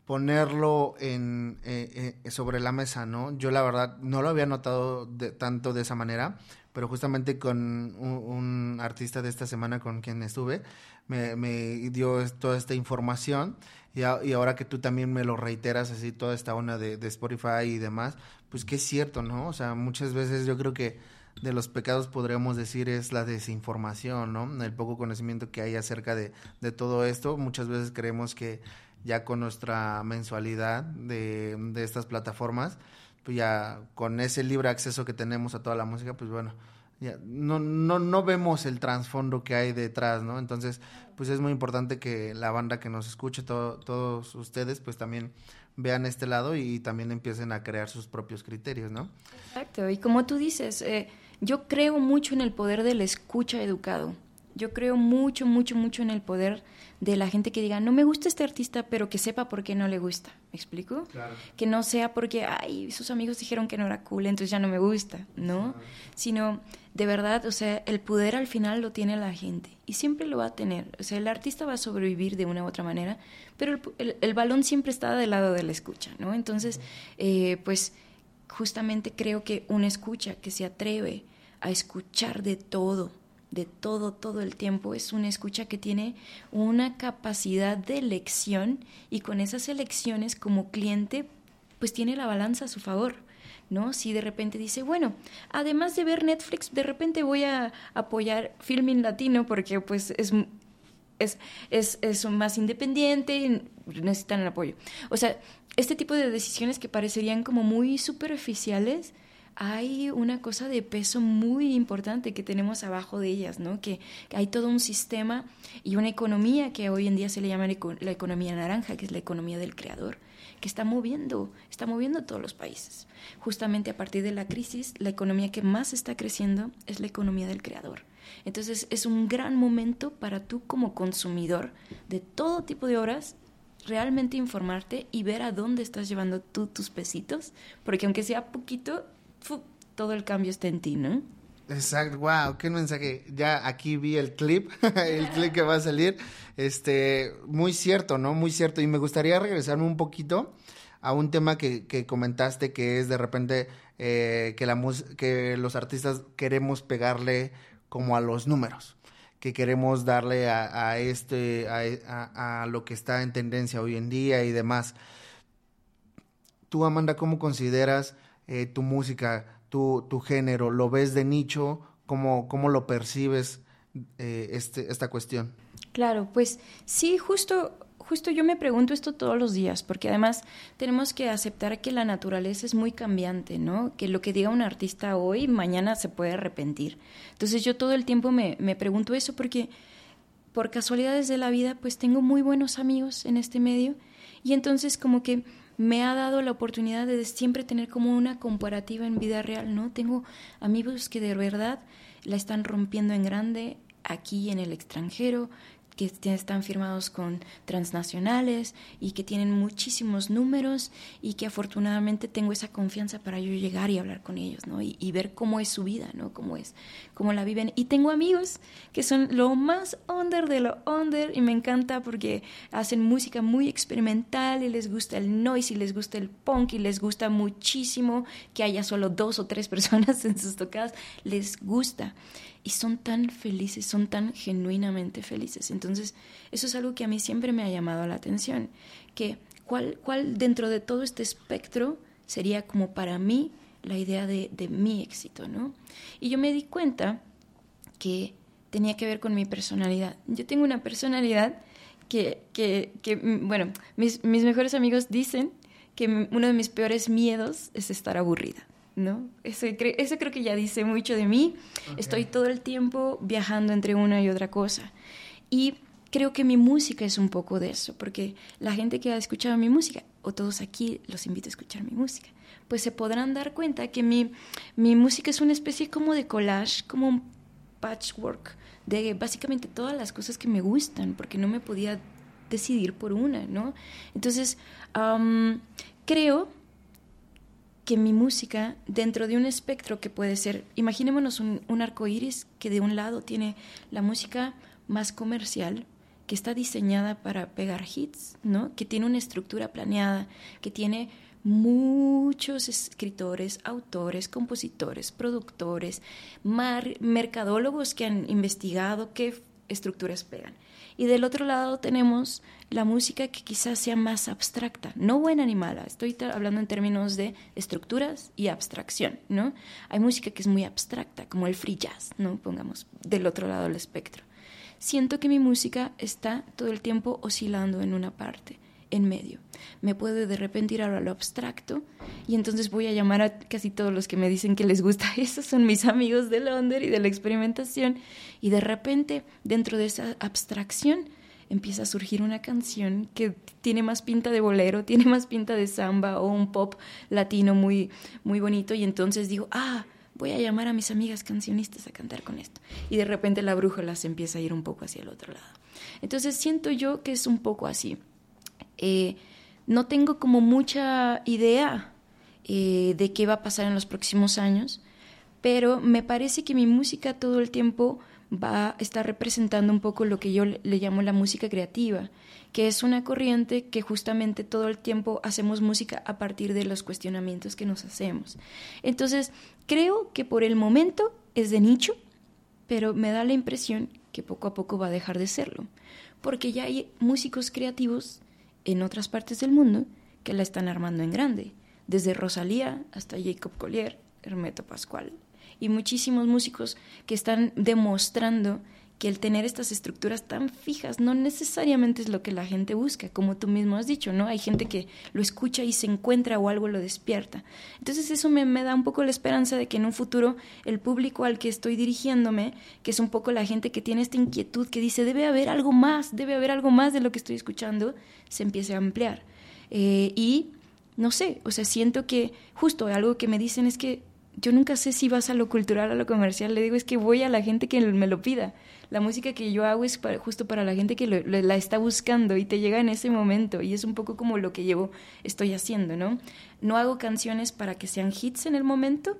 ponerlo en, eh, eh, sobre la mesa, ¿no? Yo la verdad no lo había notado de, tanto de esa manera, pero justamente con un, un artista de esta semana con quien estuve, me, me dio toda esta información y, a, y, ahora que tú también me lo reiteras así, toda esta onda de, de Spotify y demás, pues que es cierto, ¿no? O sea, muchas veces yo creo que de los pecados podríamos decir es la desinformación, ¿no? El poco conocimiento que hay acerca de, de todo esto. Muchas veces creemos que ya con nuestra mensualidad de, de estas plataformas, pues ya con ese libre acceso que tenemos a toda la música, pues bueno, ya no, no, no vemos el trasfondo que hay detrás, ¿no? Entonces, pues es muy importante que la banda que nos escuche, todo, todos ustedes, pues también vean este lado y también empiecen a crear sus propios criterios, ¿no? Exacto, y como tú dices, eh, yo creo mucho en el poder del escucha educado. Yo creo mucho, mucho, mucho en el poder de la gente que diga, no me gusta este artista, pero que sepa por qué no le gusta. ¿Me explico? Claro. Que no sea porque, ay, sus amigos dijeron que no era cool, entonces ya no me gusta, ¿no? Sino, de verdad, o sea, el poder al final lo tiene la gente y siempre lo va a tener. O sea, el artista va a sobrevivir de una u otra manera, pero el, el, el balón siempre está del lado de la escucha, ¿no? Entonces, eh, pues, justamente creo que una escucha que se atreve a escuchar de todo, de todo, todo el tiempo. Es una escucha que tiene una capacidad de elección y con esas elecciones como cliente, pues tiene la balanza a su favor. ¿No? Si de repente dice, bueno, además de ver Netflix, de repente voy a apoyar Filming Latino porque pues es, es, es, es más independiente y necesitan el apoyo. O sea, este tipo de decisiones que parecerían como muy superficiales, hay una cosa de peso muy importante que tenemos abajo de ellas, ¿no? Que, hay todo un sistema y una economía que hoy en día se le llama la economía naranja, que es la economía del creador, que está moviendo, está moviendo todos los países. Justamente a partir de la crisis, la economía que más está creciendo es la economía del creador. Entonces es un gran momento para tú como consumidor de todo tipo de obras realmente informarte y ver a dónde estás llevando tú tus pesitos, porque aunque sea poquito, todo el cambio está en ti, ¿no? Exacto, wow, qué mensaje. Ya aquí vi el clip, el clip que va a salir. Este, muy cierto, ¿no? Muy cierto. Y me gustaría regresarme un poquito a un tema que, comentaste, que es de repente eh, que, la que los artistas queremos pegarle como a los números, que queremos darle a, este, a lo que está en tendencia hoy en día y demás. Tú, Amanda, ¿cómo consideras eh, tu música, tu, tu, género? ¿Lo ves de nicho? ¿Cómo, cómo lo percibes eh, este, esta cuestión? Claro, pues sí, justo, justo yo me pregunto esto todos los días, porque además tenemos que aceptar que la naturaleza es muy cambiante, ¿no? Que lo que diga un artista hoy, mañana se puede arrepentir. Entonces yo todo el tiempo me, me pregunto eso porque por casualidades de la vida, pues tengo muy buenos amigos en este medio y entonces como que me ha dado la oportunidad de siempre tener como una comparativa en vida real, ¿no? Tengo amigos que de verdad la están rompiendo en grande aquí en el extranjero, que están firmados con transnacionales y que tienen muchísimos números y que afortunadamente tengo esa confianza para yo llegar y hablar con ellos, ¿no? Y, y, ver cómo es su vida, ¿no? Cómo es, cómo la viven. Y tengo amigos que son lo más under de lo under y me encanta porque hacen música muy experimental y les gusta el noise y les gusta el punk y les gusta muchísimo que haya solo dos o tres personas en sus tocadas, les gusta y son tan felices, son tan genuinamente felices. Entonces, eso es algo que a mí siempre me ha llamado la atención, que cuál, cuál dentro de todo este espectro sería como para mí la idea de, de mi éxito, ¿no? Y yo me di cuenta que tenía que ver con mi personalidad. Yo tengo una personalidad que, que, que bueno, mis, mis mejores amigos dicen que uno de mis peores miedos es estar aburrida. ¿No? Ese, ese, creo que ya dice mucho de mí. Okay. Estoy todo el tiempo viajando entre una y otra cosa. Y creo que mi música es un poco de eso, porque la gente que ha escuchado mi música, o todos aquí los invito a escuchar mi música, pues se podrán dar cuenta que mi, mi música es una especie como de collage, como un patchwork de básicamente todas las cosas que me gustan, porque no me podía decidir por una, ¿no? Entonces, um, creo que mi música, dentro de un espectro que puede ser, imaginémonos un, arco iris que de un lado tiene la música más comercial, que está diseñada para pegar hits, ¿no? Que tiene una estructura planeada, que tiene muchos escritores, autores, compositores, productores, mercadólogos que han investigado qué estructuras pegan. Y del otro lado tenemos la música que quizás sea más abstracta, no buena ni mala, estoy hablando en términos de estructuras y abstracción, ¿no? Hay música que es muy abstracta, como el free jazz, ¿no? Pongamos del otro lado del espectro siento que mi música está todo el tiempo oscilando en una parte, en medio. Me puedo de repente ir a lo abstracto y entonces voy a llamar a casi todos los que me dicen que les gusta eso, son mis amigos de Londres y de la experimentación y de repente dentro de esa abstracción empieza a surgir una canción que tiene más pinta de bolero, tiene más pinta de samba o un pop latino muy muy bonito y entonces digo, "Ah, voy a llamar a mis amigas cancionistas a cantar con esto. Y de repente la brújula se empieza a ir un poco hacia el otro lado. Entonces siento yo que es un poco así. Eh, no tengo como mucha idea eh, de qué va a pasar en los próximos años, pero me parece que mi música todo el tiempo va a estar representando un poco lo que yo le llamo la música creativa, que es una corriente que justamente todo el tiempo hacemos música a partir de los cuestionamientos que nos hacemos. Entonces, creo que por el momento es de nicho, pero me da la impresión que poco a poco va a dejar de serlo, porque ya hay músicos creativos en otras partes del mundo que la están armando en grande, desde Rosalía hasta Jacob Collier, Hermeto Pascual, y muchísimos músicos que están demostrando que el tener estas estructuras tan fijas no necesariamente es lo que la gente busca, como tú mismo has dicho, ¿no? Hay gente que lo escucha y se encuentra o algo lo despierta. Entonces eso me, me, da un poco la esperanza de que en un futuro el público al que estoy dirigiéndome, que es un poco la gente que tiene esta inquietud, que dice, debe haber algo más, debe haber algo más de lo que estoy escuchando, se empiece a ampliar. Eh, y no sé, o sea, siento que justo algo que me dicen es que yo nunca sé si vas a lo cultural a lo comercial, le digo es que voy a la gente que me lo pida la música que yo hago es para, justo para la gente que la está buscando y te llega en ese momento y es un poco como lo que llevo, estoy haciendo, ¿no? No hago canciones para que sean hits en el momento,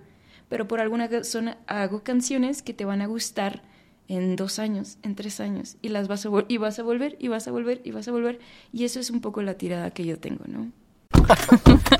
pero por alguna razón hago canciones que te van a gustar en dos años, en tres años, y las vas a, y vas a volver, y vas a volver, y vas a volver, y eso es un poco la tirada que yo tengo, ¿no?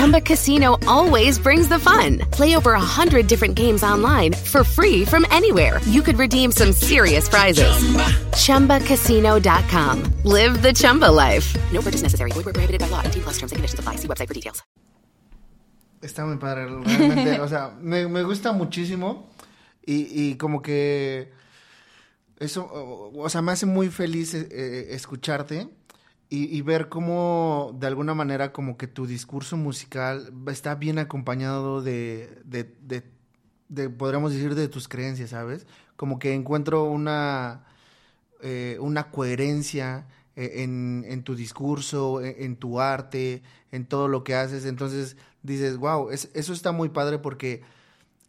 Chumba Casino always brings the fun. Play over a hundred different games online for free from anywhere. You could redeem some serious prizes. Chumba. ChumbaCasino.com. Live the Chumba life. No purchase necessary. Void where prohibited by law. 18 plus terms and conditions apply. See website for details. Está muy padre, realmente. o sea, me, me gusta muchísimo y, y, como que eso, o, o, sea, me hace muy feliz eh, escucharte y, ver cómo de alguna manera como que tu discurso musical está bien acompañado de, de, de, de podríamos decir, de tus creencias, ¿sabes? Como que encuentro una, eh, una coherencia eh, en, en, tu discurso, en, en, tu arte, en todo lo que haces. Entonces dices, wow, es, eso está muy padre porque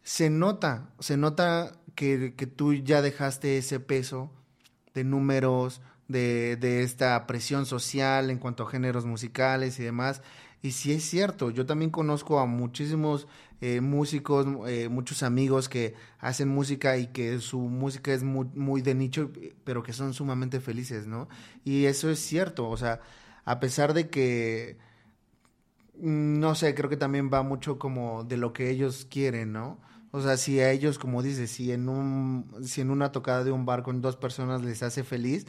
se nota, se nota que, que tú ya dejaste ese peso de números, de, de, esta presión social en cuanto a géneros musicales y demás. Y sí es cierto, yo también conozco a muchísimos eh, músicos, eh, muchos amigos que hacen música y que su música es muy, muy de nicho, pero que son sumamente felices, ¿no? Y eso es cierto, o sea, a pesar de que, no sé, creo que también va mucho como de lo que ellos quieren, ¿no? O sea, si a ellos, como dices, si en, un, si en una tocada de un bar con dos personas les hace feliz,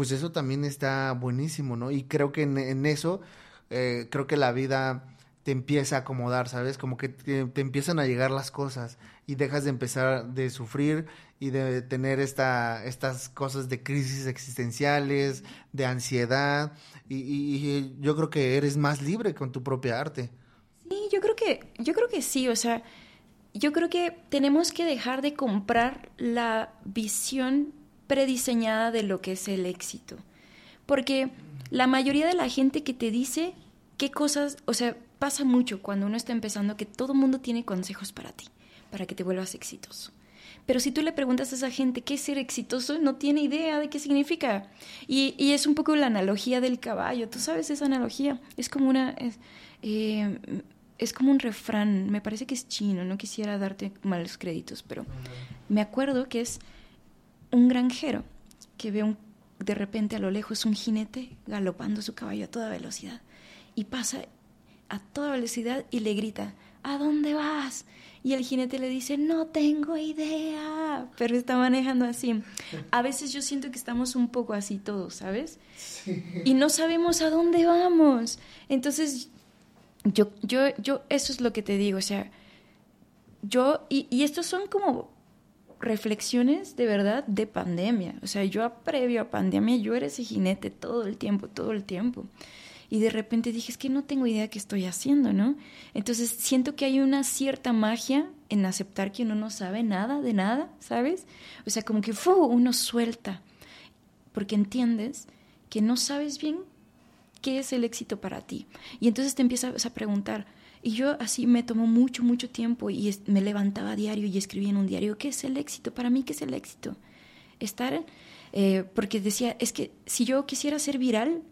pues eso también está buenísimo, ¿no? Y creo que en, eso, eh, creo que la vida te empieza a acomodar, ¿sabes? Como que te, empiezan a llegar las cosas y dejas de empezar de sufrir y de tener esta, estas cosas de crisis existenciales, de ansiedad, y, y- y yo creo que eres más libre con tu propia arte. Sí, yo creo que, yo creo que sí, o sea, yo creo que tenemos que dejar de comprar la visión prediseñada de lo que es el éxito. Porque la mayoría de la gente que te dice qué cosas, o sea, pasa mucho cuando uno está empezando que todo mundo tiene consejos para ti, para que te vuelvas exitoso. Pero si tú le preguntas a esa gente qué es ser exitoso, no tiene idea de qué significa. Y, y es un poco la analogía del caballo. ¿Tú sabes esa analogía? Es como una... Es, eh, es como un refrán, me parece que es chino, no quisiera darte malos créditos, pero me acuerdo que es un granjero que ve un, de repente a lo lejos un jinete galopando su caballo a toda velocidad y pasa a toda velocidad y le grita, ¿a dónde vas? Y el jinete le dice, no tengo idea, pero está manejando así. A veces yo siento que estamos un poco así todos, ¿sabes? Y no sabemos a dónde vamos. Entonces, yo, yo, yo, eso es lo que te digo, o sea, yo, y, y estos son como reflexiones de verdad de pandemia. O sea, yo a previo a pandemia, yo era ese jinete todo el tiempo, todo el tiempo. Y de repente dije, es que no tengo idea qué estoy haciendo, ¿no? Entonces siento que hay una cierta magia en aceptar que uno no sabe nada de nada, ¿sabes? O sea, como que ¡fu! uno suelta, porque entiendes que no sabes bien qué es el éxito para ti. Y entonces te empiezas a preguntar, y yo así me tomó mucho, mucho tiempo y me levantaba a diario y escribía en un diario, ¿qué es el éxito? Para mí, ¿qué es el éxito? Estar, eh, porque decía, es que si yo quisiera ser viral,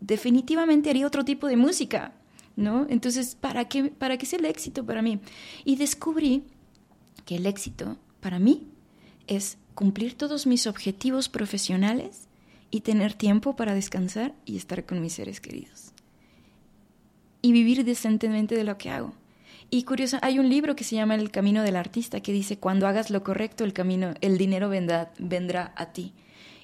definitivamente haría otro tipo de música, ¿no? Entonces, ¿para qué, ¿para qué es el éxito para mí? Y descubrí que el éxito para mí es cumplir todos mis objetivos profesionales y tener tiempo para descansar y estar con mis seres queridos. Y vivir decentemente de lo que hago. Y curioso, hay un libro que se llama El camino del artista que dice, cuando hagas lo correcto, el camino, el dinero vendrá, vendrá a ti.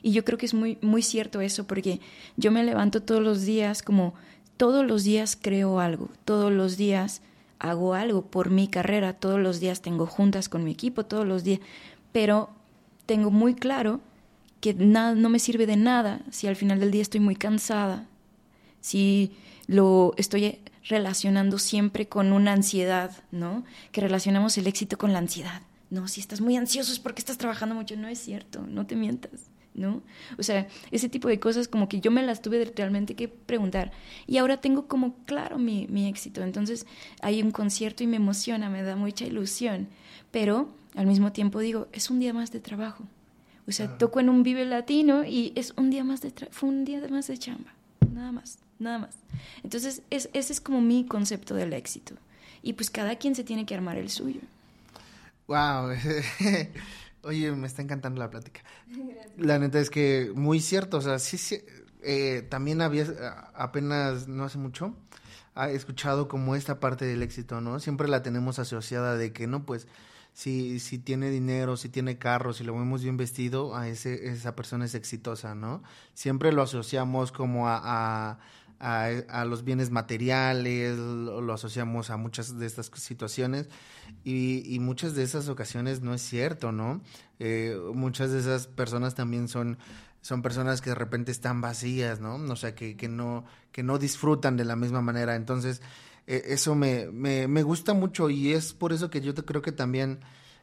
Y yo creo que es muy, muy cierto eso, porque yo me levanto todos los días como todos los días creo algo, todos los días hago algo por mi carrera, todos los días tengo juntas con mi equipo, todos los días, pero tengo muy claro que nada, no me sirve de nada si al final del día estoy muy cansada, si lo estoy relacionando siempre con una ansiedad, ¿no? Que relacionamos el éxito con la ansiedad. No, si estás muy ansioso es porque estás trabajando mucho, no es cierto, no te mientas. ¿no? O sea, ese tipo de cosas como que yo me las tuve realmente que preguntar. Y ahora tengo como claro mi, mi éxito. Entonces hay un concierto y me emociona, me da mucha ilusión. Pero al mismo tiempo digo, es un día más de trabajo. O sea, toco en un Vive Latino y es un día más de tra- fue un día más de chamba. Nada más, nada más. Entonces, es, ese es como mi concepto del éxito. Y pues cada quien se tiene que armar el suyo. Wow. Oye, me está encantando la plática. La neta es que muy cierto, o sea, sí, sí, eh, también había apenas no hace mucho ha escuchado como esta parte del éxito, ¿no? Siempre la tenemos asociada de que no, pues si si tiene dinero, si tiene carro, si lo vemos bien vestido, a ese esa persona es exitosa, ¿no? Siempre lo asociamos como a, a a, los bienes materiales, lo, asociamos a muchas de estas situaciones y, y muchas de esas ocasiones no es cierto, ¿no? Eh, muchas de esas personas también son, son personas que de repente están vacías, ¿no? O sea, que, que, no, que no disfrutan de la misma manera. Entonces, eh, eso me, me, me gusta mucho y es por eso que yo te creo que también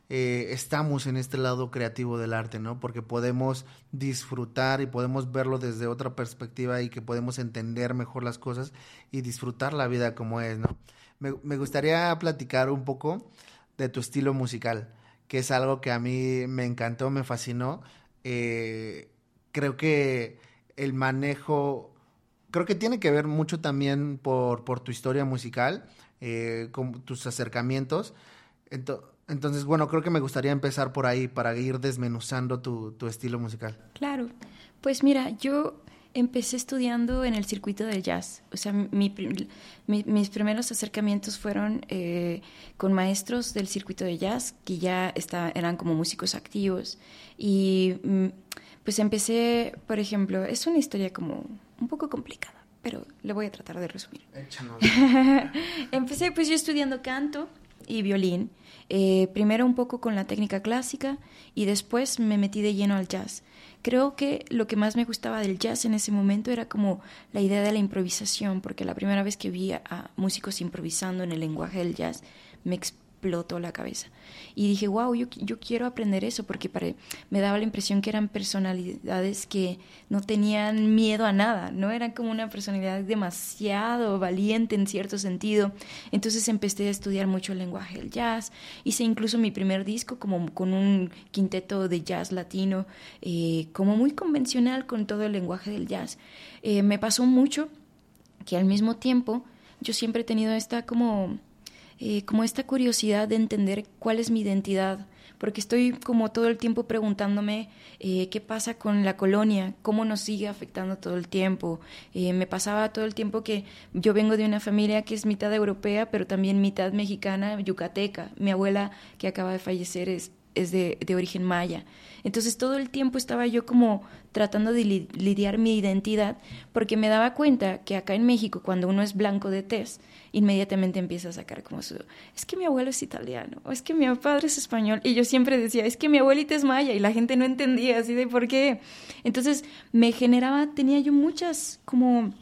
eh, estamos en este lado creativo del arte, ¿no? Porque podemos disfrutar y podemos verlo desde otra perspectiva y que podemos entender mejor las cosas y disfrutar la vida como es, ¿no? Me, gustaría platicar un poco de tu estilo musical, que es algo que a mí me encantó, me fascinó. Eh, creo que el manejo, creo que tiene que ver mucho también por, por tu historia musical, eh, con tus acercamientos. Ento- entonces, bueno, creo que me gustaría empezar por ahí para ir desmenuzando tu, tu estilo musical. Claro, pues mira, yo empecé estudiando en el circuito del jazz. O sea, mi mis primeros acercamientos fueron eh, con maestros del circuito de jazz que ya está- eran como músicos activos. Y mm, pues empecé, por ejemplo, es una historia como un poco complicada, pero le voy a tratar de resumir. Empecé pues yo estudiando canto y violín, eh, primero un poco con la técnica clásica y después me metí de lleno al jazz. Creo que lo que más me gustaba del jazz en ese momento era como la idea de la improvisación, porque la primera vez que vi a músicos improvisando en el lenguaje del jazz me explotó la cabeza. Y dije, wow, yo, yo quiero aprender eso, porque me daba la impresión que eran personalidades que no tenían miedo a nada, ¿no? Eran como una personalidad demasiado valiente en cierto sentido. Entonces empecé a estudiar mucho el lenguaje del jazz. Hice incluso mi primer disco como con un quinteto de jazz latino, eh, como muy convencional con todo el lenguaje del jazz. Eh, me pasó mucho que al mismo tiempo yo siempre he tenido esta como eh, como esta curiosidad de entender cuál es mi identidad, porque estoy como todo el tiempo preguntándome eh, qué pasa con la colonia, cómo nos sigue afectando todo el tiempo. Eh, me pasaba todo el tiempo que yo vengo de una familia que es mitad europea, pero también mitad mexicana, yucateca. Mi abuela, que acaba de fallecer, es, es de, de origen maya. Entonces todo el tiempo estaba yo como tratando de lidiar mi identidad porque me daba cuenta que acá en México cuando uno es blanco de tez, inmediatamente empieza a sacar como su, es que mi abuelo es italiano, o es que mi padre es español, y yo siempre decía, es que mi abuelita es maya, y la gente no entendía así de por qué. Entonces me generaba, tenía yo muchas como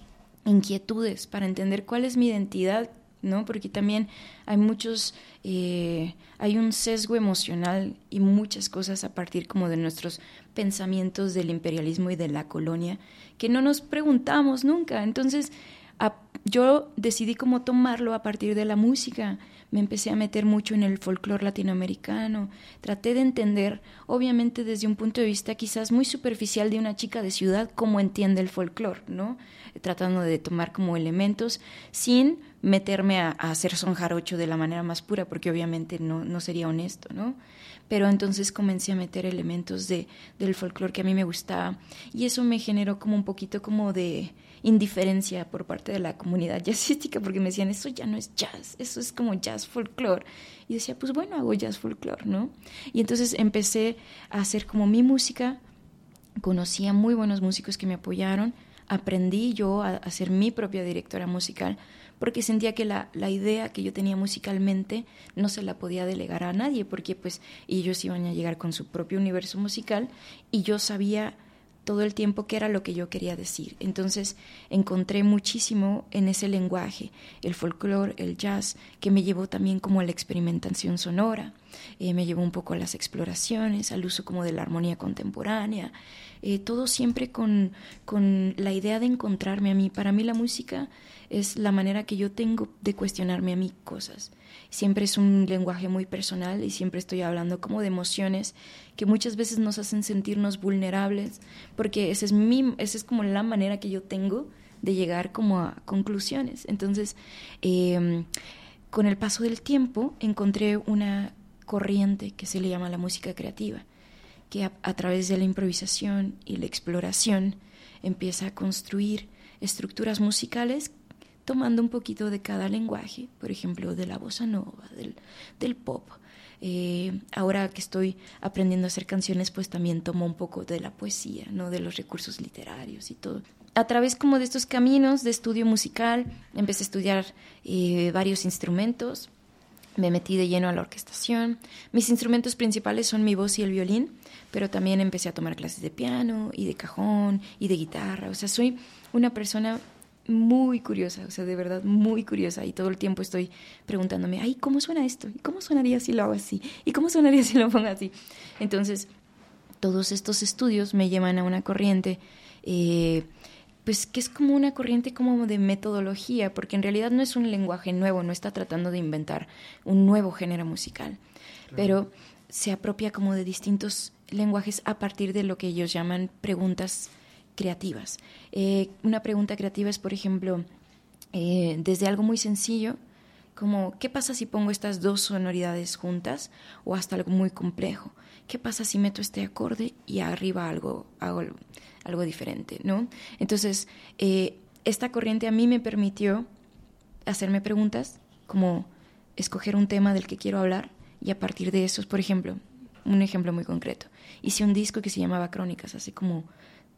inquietudes para entender cuál es mi identidad, ¿no? Porque también hay muchos, eh, hay un sesgo emocional y muchas cosas a partir como de nuestros pensamientos del imperialismo y de la colonia que no nos preguntamos nunca. Entonces, yo decidí como tomarlo a partir de la música. Me empecé a meter mucho en el folclore latinoamericano. Traté de entender, obviamente desde un punto de vista quizás muy superficial de una chica de ciudad, cómo entiende el folclore, ¿no? Tratando de tomar como elementos sin meterme a, hacer son jarocho de la manera más pura, porque obviamente no, no sería honesto, ¿no? Pero entonces comencé a meter elementos de, del folclore que a mí me gustaba y eso me generó como un poquito como de indiferencia por parte de la comunidad jazzística, porque me decían, eso ya no es jazz, eso es como jazz folclore. Y decía, pues bueno, hago jazz folclore, ¿no? Y entonces empecé a hacer como mi música, conocí a muy buenos músicos que me apoyaron, aprendí yo a, a ser mi propia directora musical, porque sentía que la, la, idea que yo tenía musicalmente no se la podía delegar a nadie, porque pues ellos iban a llegar con su propio universo musical y yo sabía todo el tiempo qué era lo que yo quería decir. Entonces encontré muchísimo en ese lenguaje, el folclore, el jazz, que me llevó también como a la experimentación sonora, eh, me llevó un poco a las exploraciones, al uso como de la armonía contemporánea, eh, todo siempre con, con la idea de encontrarme a mí. Para mí la música es la manera que yo tengo de cuestionarme a mí cosas. Siempre es un lenguaje muy personal y siempre estoy hablando como de emociones que muchas veces nos hacen sentirnos vulnerables, porque esa es, mi, esa es como la manera que yo tengo de llegar como a conclusiones. Entonces, em, con el paso del tiempo encontré una corriente que se le llama la música creativa, que a través de la improvisación y la exploración empieza a construir estructuras musicales tomando un poquito de cada lenguaje, por ejemplo, de la bossa nova, del, pop. Eh, ahora que estoy aprendiendo a hacer canciones, pues también tomo un poco de la poesía, ¿no? de los recursos literarios y todo. A través como de estos caminos de estudio musical, empecé a estudiar eh, varios instrumentos, me metí de lleno a la orquestación. Mis instrumentos principales son mi voz y el violín, pero también empecé a tomar clases de piano y de cajón y de guitarra. O sea, soy una persona muy curiosa, o sea, de verdad muy curiosa y todo el tiempo estoy preguntándome, ay, ¿cómo suena esto? ¿Y cómo sonaría si lo hago así? ¿Y cómo sonaría si lo pongo así? Entonces, todos estos estudios me llevan a una corriente, eh, pues que es como una corriente como de metodología, porque en realidad no es un lenguaje nuevo, no está tratando de inventar un nuevo género musical, pero se apropia como de distintos lenguajes a partir de lo que ellos llaman preguntas creativas. Eh, una pregunta creativa es, por ejemplo, eh, desde algo muy sencillo, como ¿qué pasa si pongo estas dos sonoridades juntas? O hasta algo muy complejo. ¿Qué pasa si meto este acorde y arriba algo, algo, algo diferente? ¿no? Entonces, eh, esta corriente a mí me permitió hacerme preguntas como escoger un tema del que quiero hablar y a partir de eso, por ejemplo, un ejemplo muy concreto. Hice un disco que se llamaba Crónicas hace como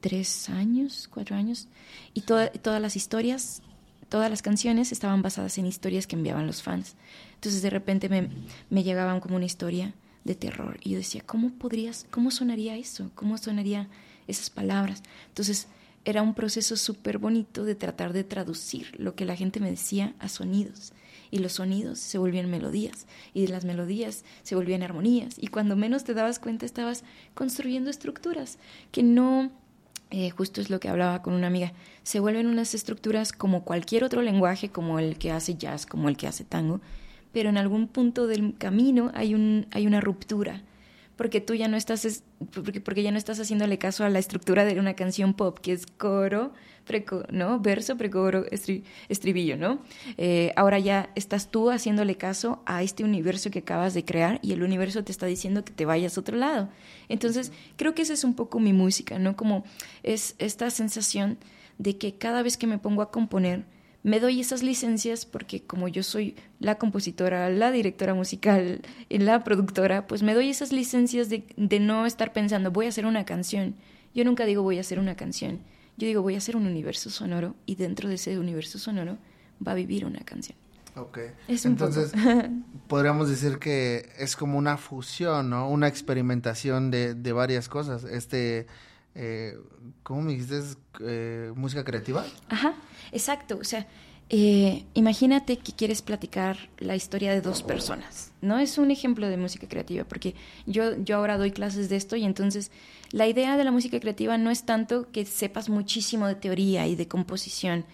tres años, cuatro años, y toda- todas las historias, todas las canciones estaban basadas en historias que enviaban los fans. Entonces de repente me, me llegaban como una historia de terror y yo decía, ¿cómo podrías, cómo sonaría eso? ¿Cómo sonaría esas palabras? Entonces era un proceso súper bonito de tratar de traducir lo que la gente me decía a sonidos. Y los sonidos se volvían melodías, y las melodías se volvían armonías. Y cuando menos te dabas cuenta estabas construyendo estructuras que no, eh, justo es lo que hablaba con una amiga, se vuelven unas estructuras como cualquier otro lenguaje, como el que hace jazz, como el que hace tango, pero en algún punto del camino hay, un, hay una ruptura, porque tú ya no estás, es- porque, porque ya no estás haciéndole caso a la estructura de una canción pop, que es coro, preco, ¿no? Verso, precoro, estri- estribillo, ¿no? Eh, ahora ya estás tú haciéndole caso a este universo que acabas de crear y el universo te está diciendo que te vayas a otro lado. Entonces, creo que esa es un poco mi música, ¿no? Como es esta sensación de que cada vez que me pongo a componer, me doy esas licencias porque como yo soy la compositora, la directora musical, y la productora, pues me doy esas licencias de, de no estar pensando, voy a hacer una canción. Yo nunca digo voy a hacer una canción. Yo digo voy a hacer un universo sonoro y dentro de ese universo sonoro va a vivir una canción. Ok. Es un Entonces, poco. podríamos decir que es como una fusión, ¿no? Una experimentación de, de varias cosas. Este, eh, ¿cómo me dijiste? ¿Es, eh, ¿Música creativa? Ajá, exacto. O sea, eh, imagínate que quieres platicar la historia de dos personas. No es un ejemplo de música creativa, porque yo, yo ahora doy clases de esto y entonces la idea de la música creativa no es tanto que sepas muchísimo de teoría y de composición.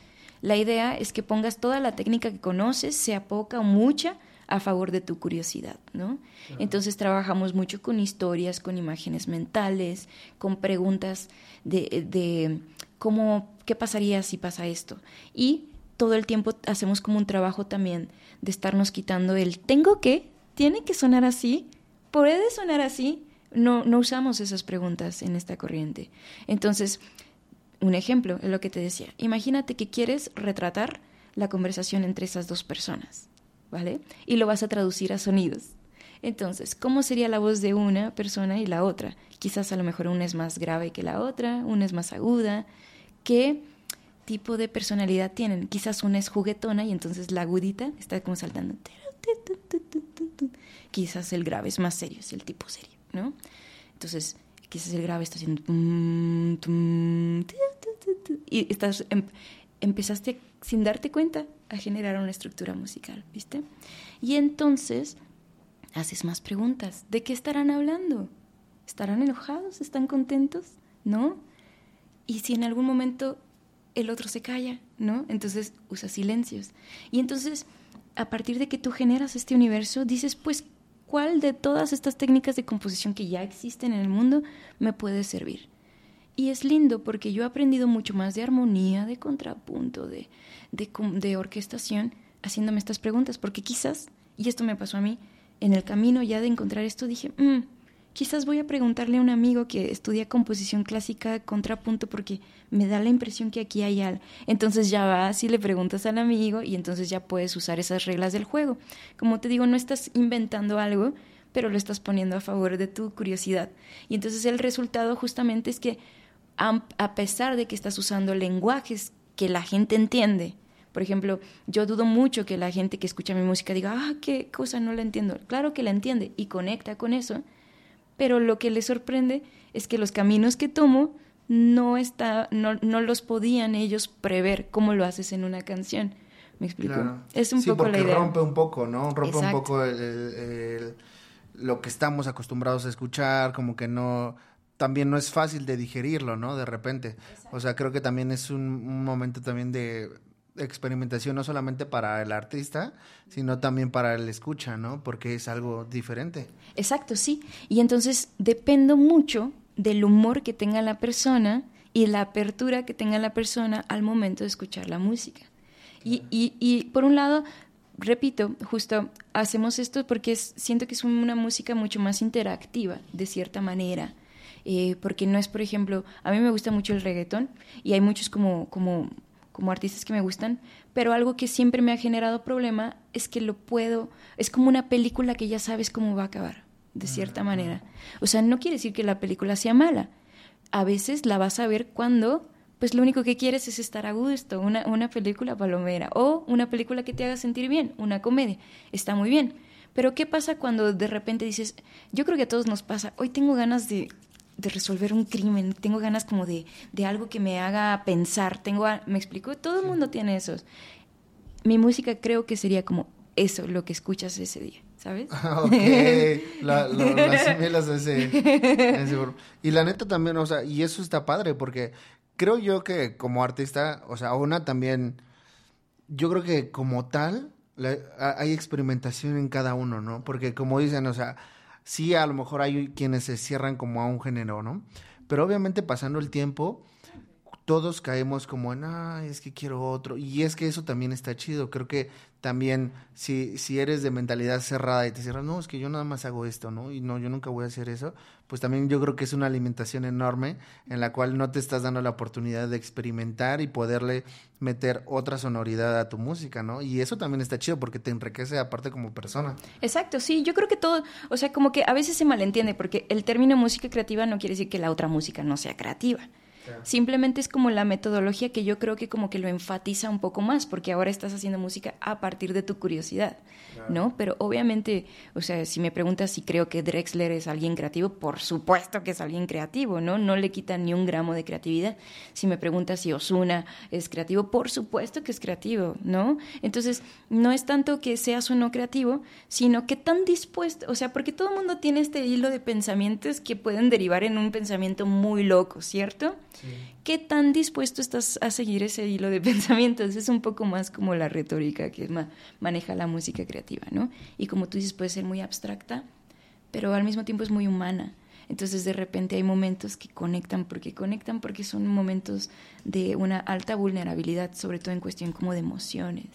La idea es que pongas toda la técnica que conoces, sea poca o mucha, a favor de tu curiosidad, ¿no? Entonces trabajamos mucho con historias, con imágenes mentales, con preguntas de, de cómo, qué pasaría si pasa esto. Y todo el tiempo hacemos como un trabajo también de estarnos quitando el tengo que, tiene que sonar así, puede sonar así. No, no usamos esas preguntas en esta corriente. Entonces, un ejemplo es lo que te decía. Imagínate que quieres retratar la conversación entre esas dos personas, ¿vale? Y lo vas a traducir a sonidos. Entonces, ¿cómo sería la voz de una persona y la otra? Quizás a lo mejor una es más grave que la otra, una es más aguda. ¿Qué tipo de personalidad tienen? Quizás una es juguetona y entonces la agudita está como saltando. Quizás el grave es más serio, es el tipo serio, ¿no? Entonces, quizás el grave está haciendo... Y estás, em- empezaste sin darte cuenta a generar una estructura musical, ¿viste? Y entonces haces más preguntas. ¿De qué estarán hablando? ¿Estarán enojados? ¿Están contentos? ¿No? Y si en algún momento el otro se calla, ¿no? Entonces usa silencios. Y entonces, a partir de que tú generas este universo, dices, pues, ¿cuál de todas estas técnicas de composición que ya existen en el mundo me puede servir? Y es lindo porque yo he aprendido mucho más de armonía, de contrapunto, de, de, de orquestación, haciéndome estas preguntas, porque quizás, y esto me pasó a mí, en el camino ya de encontrar esto dije, "Mm, quizás voy a preguntarle a un amigo que estudia composición clásica, contrapunto, porque me da la impresión que aquí hay algo. Entonces ya vas y le preguntas al amigo y entonces ya puedes usar esas reglas del juego. Como te digo, no estás inventando algo, pero lo estás poniendo a favor de tu curiosidad. Y entonces el resultado justamente es que a, pesar de que estás usando lenguajes que la gente entiende, por ejemplo, yo dudo mucho que la gente que escucha mi música diga, ah, qué cosa no la entiendo. Claro que la entiende y conecta con eso, pero lo que le sorprende es que los caminos que tomo no, está, no, no los podían ellos prever como lo haces en una canción. ¿Me explico? Claro. Es un sí, poco porque la idea. rompe un poco, ¿no? Rompe Exacto. un poco el- el- el- lo que estamos acostumbrados a escuchar, como que no, también no es fácil de digerirlo, ¿no? De repente. O sea, creo que también es un, un momento también de experimentación, no solamente para el artista, sino también para el escucha, ¿no? Porque es algo diferente. Exacto, sí. Y entonces dependo mucho del humor que tenga la persona y la apertura que tenga la persona al momento de escuchar la música. Y, y, y por un lado, repito, justo hacemos esto porque es- siento que es una música mucho más interactiva, de cierta manera. Eh, porque no es, por ejemplo, a mí me gusta mucho el reggaetón y hay muchos como, como, como artistas que me gustan, pero algo que siempre me ha generado problema es que lo puedo, es como una película que ya sabes cómo va a acabar, de cierta manera. O sea, no quiere decir que la película sea mala, a veces la vas a ver cuando pues lo único que quieres es estar a gusto, una, una película palomera o una película que te haga sentir bien, una comedia, está muy bien. Pero ¿qué pasa cuando de repente dices, yo creo que a todos nos pasa, hoy tengo ganas de, de resolver un crimen, tengo ganas como de, de algo que me haga pensar, tengo, a- me explico, todo el mundo tiene esos. Mi música creo que sería como eso, lo que escuchas ese día, ¿sabes? ok, la, lo, a ese. Y la neta también, o sea, y eso está padre porque creo yo que como artista, o sea, una también, yo creo que como tal, la- hay experimentación en cada uno, ¿no? Porque como dicen, o sea, sí, a lo mejor hay quienes se cierran como a un género, ¿no? Pero obviamente pasando el tiempo, todos caemos como en, ah, es que quiero otro. Y es que eso también está chido. Creo que también si, si eres de mentalidad cerrada y te cierras, no, es que yo nada más hago esto, ¿no? Y no, yo nunca voy a hacer eso. Pues también yo creo que es una alimentación enorme en la cual no te estás dando la oportunidad de experimentar y poderle meter otra sonoridad a tu música, ¿no? Y eso también está chido porque te enriquece aparte como persona. Exacto, sí, yo creo que todo, o sea, como que a veces se malentiende porque el término música creativa no quiere decir que la otra música no sea creativa. Simplemente es como la metodología que yo creo que como que lo enfatiza un poco más, porque ahora estás haciendo música a partir de tu curiosidad, ¿no? Pero obviamente, o sea, si me preguntas si creo que Drexler es alguien creativo, por supuesto que es alguien creativo, ¿no? No le quita ni un gramo de creatividad. Si me preguntas si Osuna es creativo, por supuesto que es creativo, ¿no? Entonces, no es tanto que seas o no creativo, sino que tan dispuesto, o sea, porque todo el mundo tiene este hilo de pensamientos que pueden derivar en un pensamiento muy loco, ¿cierto? ¿Qué tan dispuesto estás a seguir ese hilo de pensamientos? Es un poco más como la retórica que ma- maneja la música creativa, ¿no? Y como tú dices, puede ser muy abstracta, pero al mismo tiempo es muy humana. Entonces de repente hay momentos que conectan, porque conectan porque son momentos de una alta vulnerabilidad, sobre todo en cuestión como de emociones,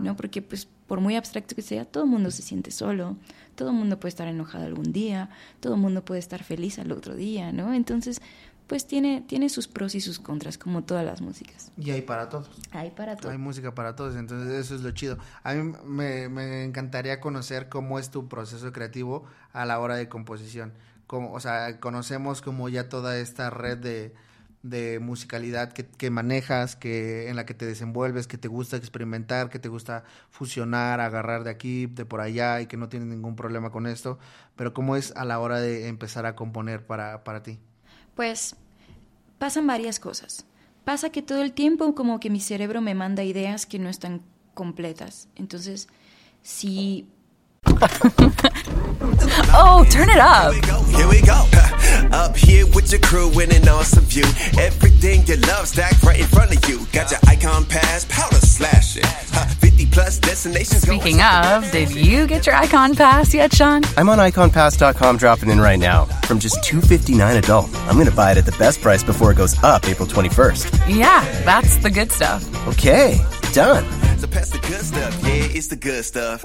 ¿no? Porque pues por muy abstracto que sea, todo el mundo se siente solo, todo el mundo puede estar enojado algún día, todo el mundo puede estar feliz al otro día, ¿no? Entonces pues tiene, tiene sus pros y sus contras, como todas las músicas. Y hay para todos. Hay para todo. Hay música para todos, entonces eso es lo chido. A mí me, me encantaría conocer cómo es tu proceso creativo a la hora de composición. Como, o sea, conocemos como ya toda esta red de, de musicalidad que, que manejas, que en la que te desenvuelves, que te gusta experimentar, que te gusta fusionar, agarrar de aquí, de por allá y que no tienes ningún problema con esto. Pero cómo es a la hora de empezar a componer para, para ti. Pues pasan varias cosas. Pasa que todo el tiempo como que mi cerebro me manda ideas que no están completas. Entonces, si Oh, turn it up. Here we go. Up here with your crew in an awesome view. Everything you love stacked right in front of you. Got your icon pass, powder slash it. Huh, 50 plus destinations. going Speaking of, did you get your icon pass yet, Sean? I'm on iconpass.com dropping in right now. From just $2.59 adult, I'm going to buy it at the best price before it goes up April 21st. Yeah, that's the good stuff. Okay, done. So pass the good stuff. Yeah, it's the good stuff.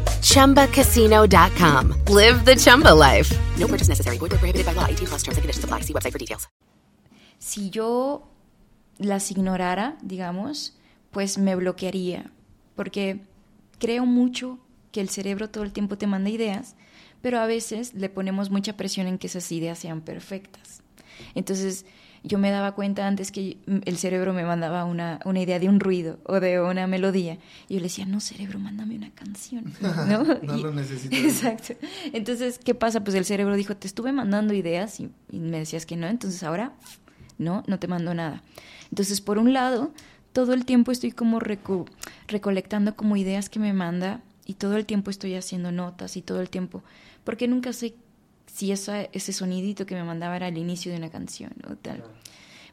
ChumbaCasino.com. Live the Chumba life. No purchase necessary. Void prohibited by law. 18 plus terms and conditions apply. See website for details. si yo las ignorara, digamos, pues me bloquearía, porque creo mucho que el cerebro todo el tiempo te manda ideas, pero a veces le ponemos mucha presión en que esas ideas sean perfectas. Entonces, yo me daba cuenta antes que el cerebro me mandaba una, una idea de un ruido o de una melodía. Y yo le decía, no, cerebro, mándame una canción. No, No Y- lo necesito. Exacto. Entonces, ¿qué pasa? Pues el cerebro dijo, te estuve mandando ideas y, y me decías que no, entonces ahora no, no te mando nada. Entonces, por un lado, todo el tiempo estoy como reco- recolectando como ideas que me manda y todo el tiempo estoy haciendo notas y todo el tiempo, porque nunca sé si esa, ese sonidito que me mandaba era el inicio de una canción o tal.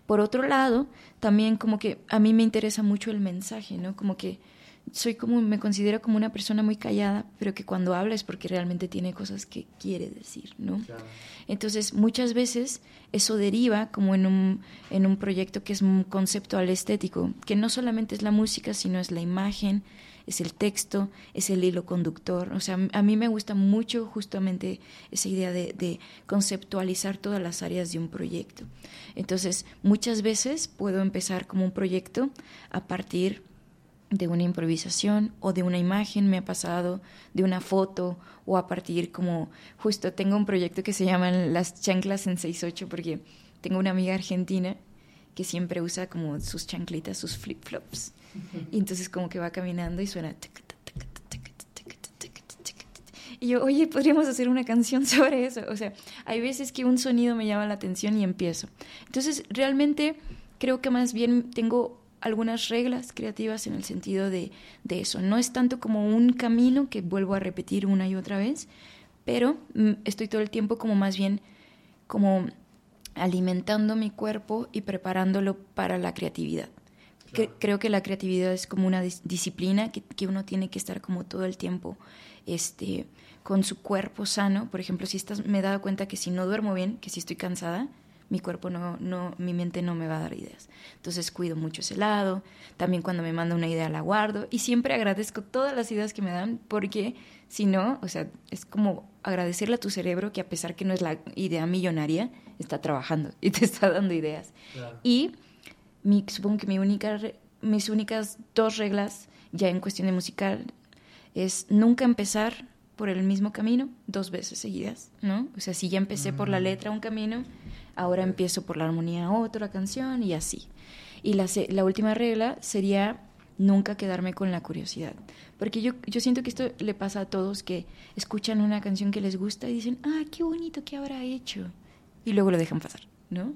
Por otro lado, también como que a mí me interesa mucho el mensaje, ¿no? Como que soy como, me considero como una persona muy callada, pero que cuando habla es porque realmente tiene cosas que quiere decir, ¿no? Entonces, muchas veces eso deriva como en un, en un proyecto que es un conceptual estético, que no solamente es la música, sino es la imagen, es el texto, es el hilo conductor. O sea, a mí me gusta mucho justamente esa idea de, de conceptualizar todas las áreas de un proyecto. Entonces, muchas veces puedo empezar como un proyecto a partir de una improvisación o de una imagen me ha pasado, de una foto o a partir como justo tengo un proyecto que se llama Las chanclas en 6-8 porque tengo una amiga argentina que siempre usa como sus chanclitas, sus flip-flops. Y entonces como que va caminando y suena... Y yo, oye, podríamos hacer una canción sobre eso. O sea, hay veces que un sonido me llama la atención y empiezo. Entonces, realmente creo que más bien tengo algunas reglas creativas en el sentido de, de, eso. No es tanto como un camino que vuelvo a repetir una y otra vez, pero mm, estoy todo el tiempo como más bien como alimentando mi cuerpo y preparándolo para la creatividad. creo que la creatividad es como una disciplina que, que, uno tiene que estar como todo el tiempo este, con su cuerpo sano. Por ejemplo, si estás, me he dado cuenta que si no duermo bien, que si estoy cansada, mi cuerpo no, no, mi mente no me va a dar ideas. Entonces cuido mucho ese lado, también cuando me manda una idea la guardo y siempre agradezco todas las ideas que me dan porque si no, o sea, es como agradecerle a tu cerebro que a pesar que no es la idea millonaria, está trabajando y te está dando ideas. Y mi, supongo que mi única, mis únicas dos reglas ya en cuestión de musical es nunca empezar por el mismo camino dos veces seguidas, ¿no? O sea, si ya empecé por la mm. letra un camino, ahora empiezo por la armonía otra canción y así. Y la, la última regla sería nunca quedarme con la curiosidad. Porque yo, yo siento que esto le pasa a todos que escuchan una canción que les gusta y dicen, ah, qué bonito, ¿qué habrá hecho? Y luego lo dejan pasar, ¿no?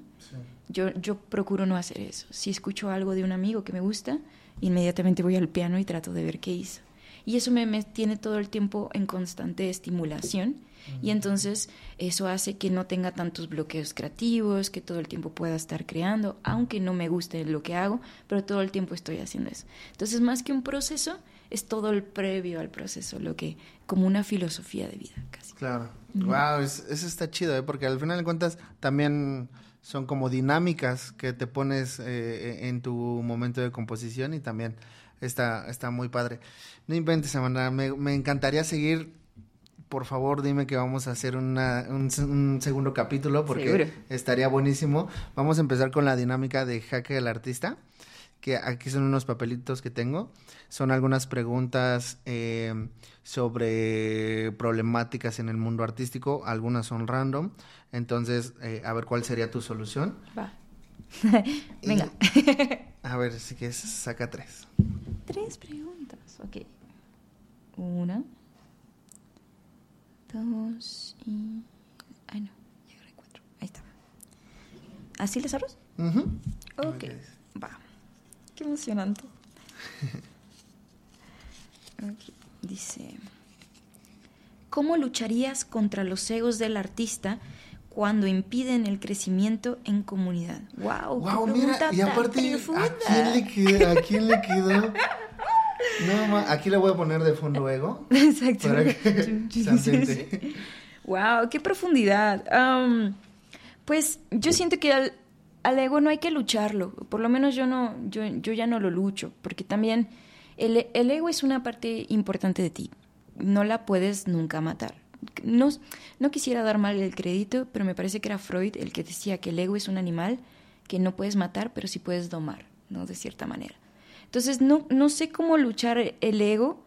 Yo, yo procuro no hacer eso. Si escucho algo de un amigo que me gusta, inmediatamente voy al piano y trato de ver qué hizo. Y eso me, me tiene todo el tiempo en constante estimulación y entonces eso hace que no tenga tantos bloqueos creativos, que todo el tiempo pueda estar creando, aunque no me guste lo que hago, pero todo el tiempo estoy haciendo eso. Entonces, más que un proceso, es todo el previo al proceso, lo que como una filosofía de vida casi. Claro. Wow, eso está chido, ¿eh? porque al final de cuentas también son como dinámicas que te pones eh, en tu momento de composición y también está, está muy padre. No inventes, Amanda, me, me encantaría seguir por favor dime que vamos a hacer una, un, segundo capítulo porque estaría buenísimo. Vamos a empezar con la dinámica de Jaque del Artista, que aquí son unos papelitos que tengo. Son algunas preguntas eh, sobre problemáticas en el mundo artístico, algunas son random. Entonces, eh, a ver cuál sería tu solución. Va. Venga. a ver, si quieres, saca tres. Tres preguntas, ok. Una dos y... Ay, no, ya agarré cuatro. Ahí está. ¿Así les arroz? Ok, va. Qué emocionante. okay. Dice... ¿Cómo lucharías contra los egos del artista cuando impiden el crecimiento en comunidad? ¡Wow! wow mira, y aparte, ¿a quién, le quedó, ¿a quién le quedó? No, aquí le voy a poner de fondo ego. Exacto. wow, qué profundidad. pues yo siento que al, ego no hay que lucharlo. Por lo menos yo no, yo, yo ya no lo lucho, porque también el, el ego es una parte importante de ti. No la puedes nunca matar. No, no quisiera dar mal el crédito, pero me parece que era Freud el que decía que el ego es un animal que no puedes matar, pero sí puedes domar, ¿no? De cierta manera. Entonces, no, no sé cómo luchar el ego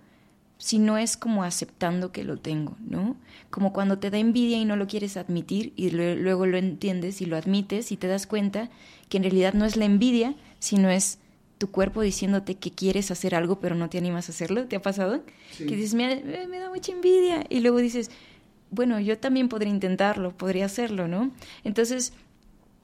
si no es como aceptando que lo tengo, ¿no? Como cuando te da envidia y no lo quieres admitir y luego lo entiendes y lo admites y te das cuenta que en realidad no es la envidia, sino es tu cuerpo diciéndote que quieres hacer algo pero no te animas a hacerlo. ¿Te ha pasado? Que dices, me, me, da mucha envidia y luego dices, bueno, yo también podría intentarlo, podría hacerlo, ¿no? Entonces,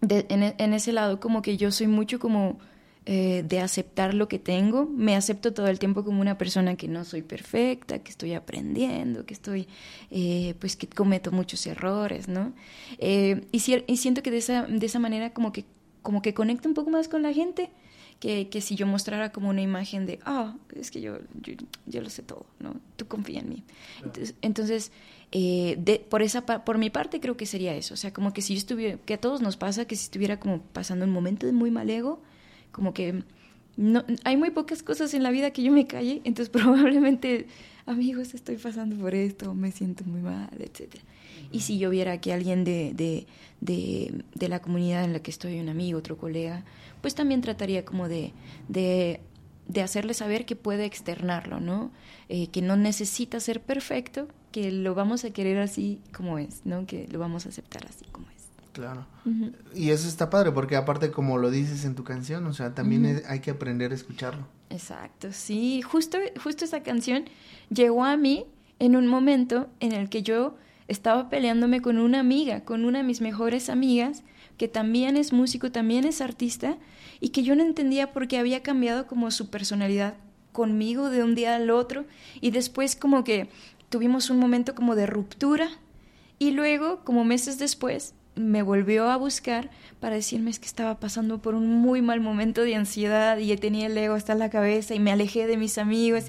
en, en ese lado como que yo soy mucho como eh, de aceptar lo que tengo. Me acepto todo el tiempo como una persona que no soy perfecta, que estoy aprendiendo, que estoy, eh, pues que cometo muchos errores, ¿no? Eh, y, y, siento que de esa, de esa manera como que, como que conecto un poco más con la gente que, que si yo mostrara como una imagen de, ah, es que yo, yo, yo lo sé todo, ¿no? Tú confía en mí. Entonces, entonces de, por, esa, por mi parte creo que sería eso. O sea, como que si yo estuviera, que a todos nos pasa, que si estuviera como pasando un momento de muy mal ego, como que no, hay muy pocas cosas en la vida que yo me calle, entonces probablemente, amigos, estoy pasando por esto, me siento muy mal, etcétera. Y si yo viera que alguien de, de, de, de la comunidad en la que estoy, un amigo, otro colega, pues también trataría como de, de, de hacerle saber que puede externarlo, ¿no? Eh, que no necesita ser perfecto, que lo vamos a querer así como es, ¿no? Que lo vamos a aceptar así como es. Claro. Y eso está padre porque aparte como lo dices en tu canción, o sea, también hay que aprender a escucharlo. Exacto, sí, justo, justo esa canción llegó a mí en un momento en el que yo estaba peleándome con una amiga, con una de mis mejores amigas, que también es músico, también es artista, y que yo no entendía por qué había cambiado como su personalidad conmigo de un día al otro, y después como que tuvimos un momento como de ruptura, y luego, como meses después, me volvió a buscar para decirme es que estaba pasando por un muy mal momento de ansiedad y tenía el ego hasta la cabeza y me alejé de mis amigos.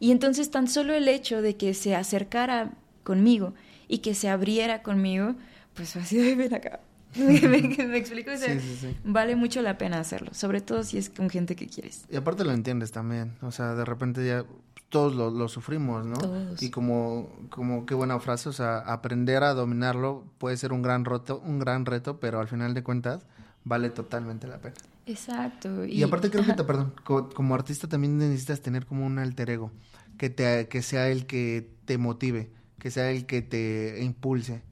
Y entonces tan solo el hecho de que se acercara conmigo y que se abriera conmigo, pues fue así de ven acá. me, me explico, O sea, Sí, sí, sí. vale mucho la pena hacerlo, sobre todo si es con gente que quieres. Y aparte lo entiendes también, o sea, de repente ya todos lo, lo sufrimos, ¿no? Todos. Y como, como qué buena frase, o sea, aprender a dominarlo puede ser un gran reto, un gran reto, pero al final de cuentas vale totalmente la pena. Exacto. Y, aparte creo que, te, perdón, co- como artista también necesitas tener como un alter ego, que, te, que sea el que te motive, que sea el que te impulse.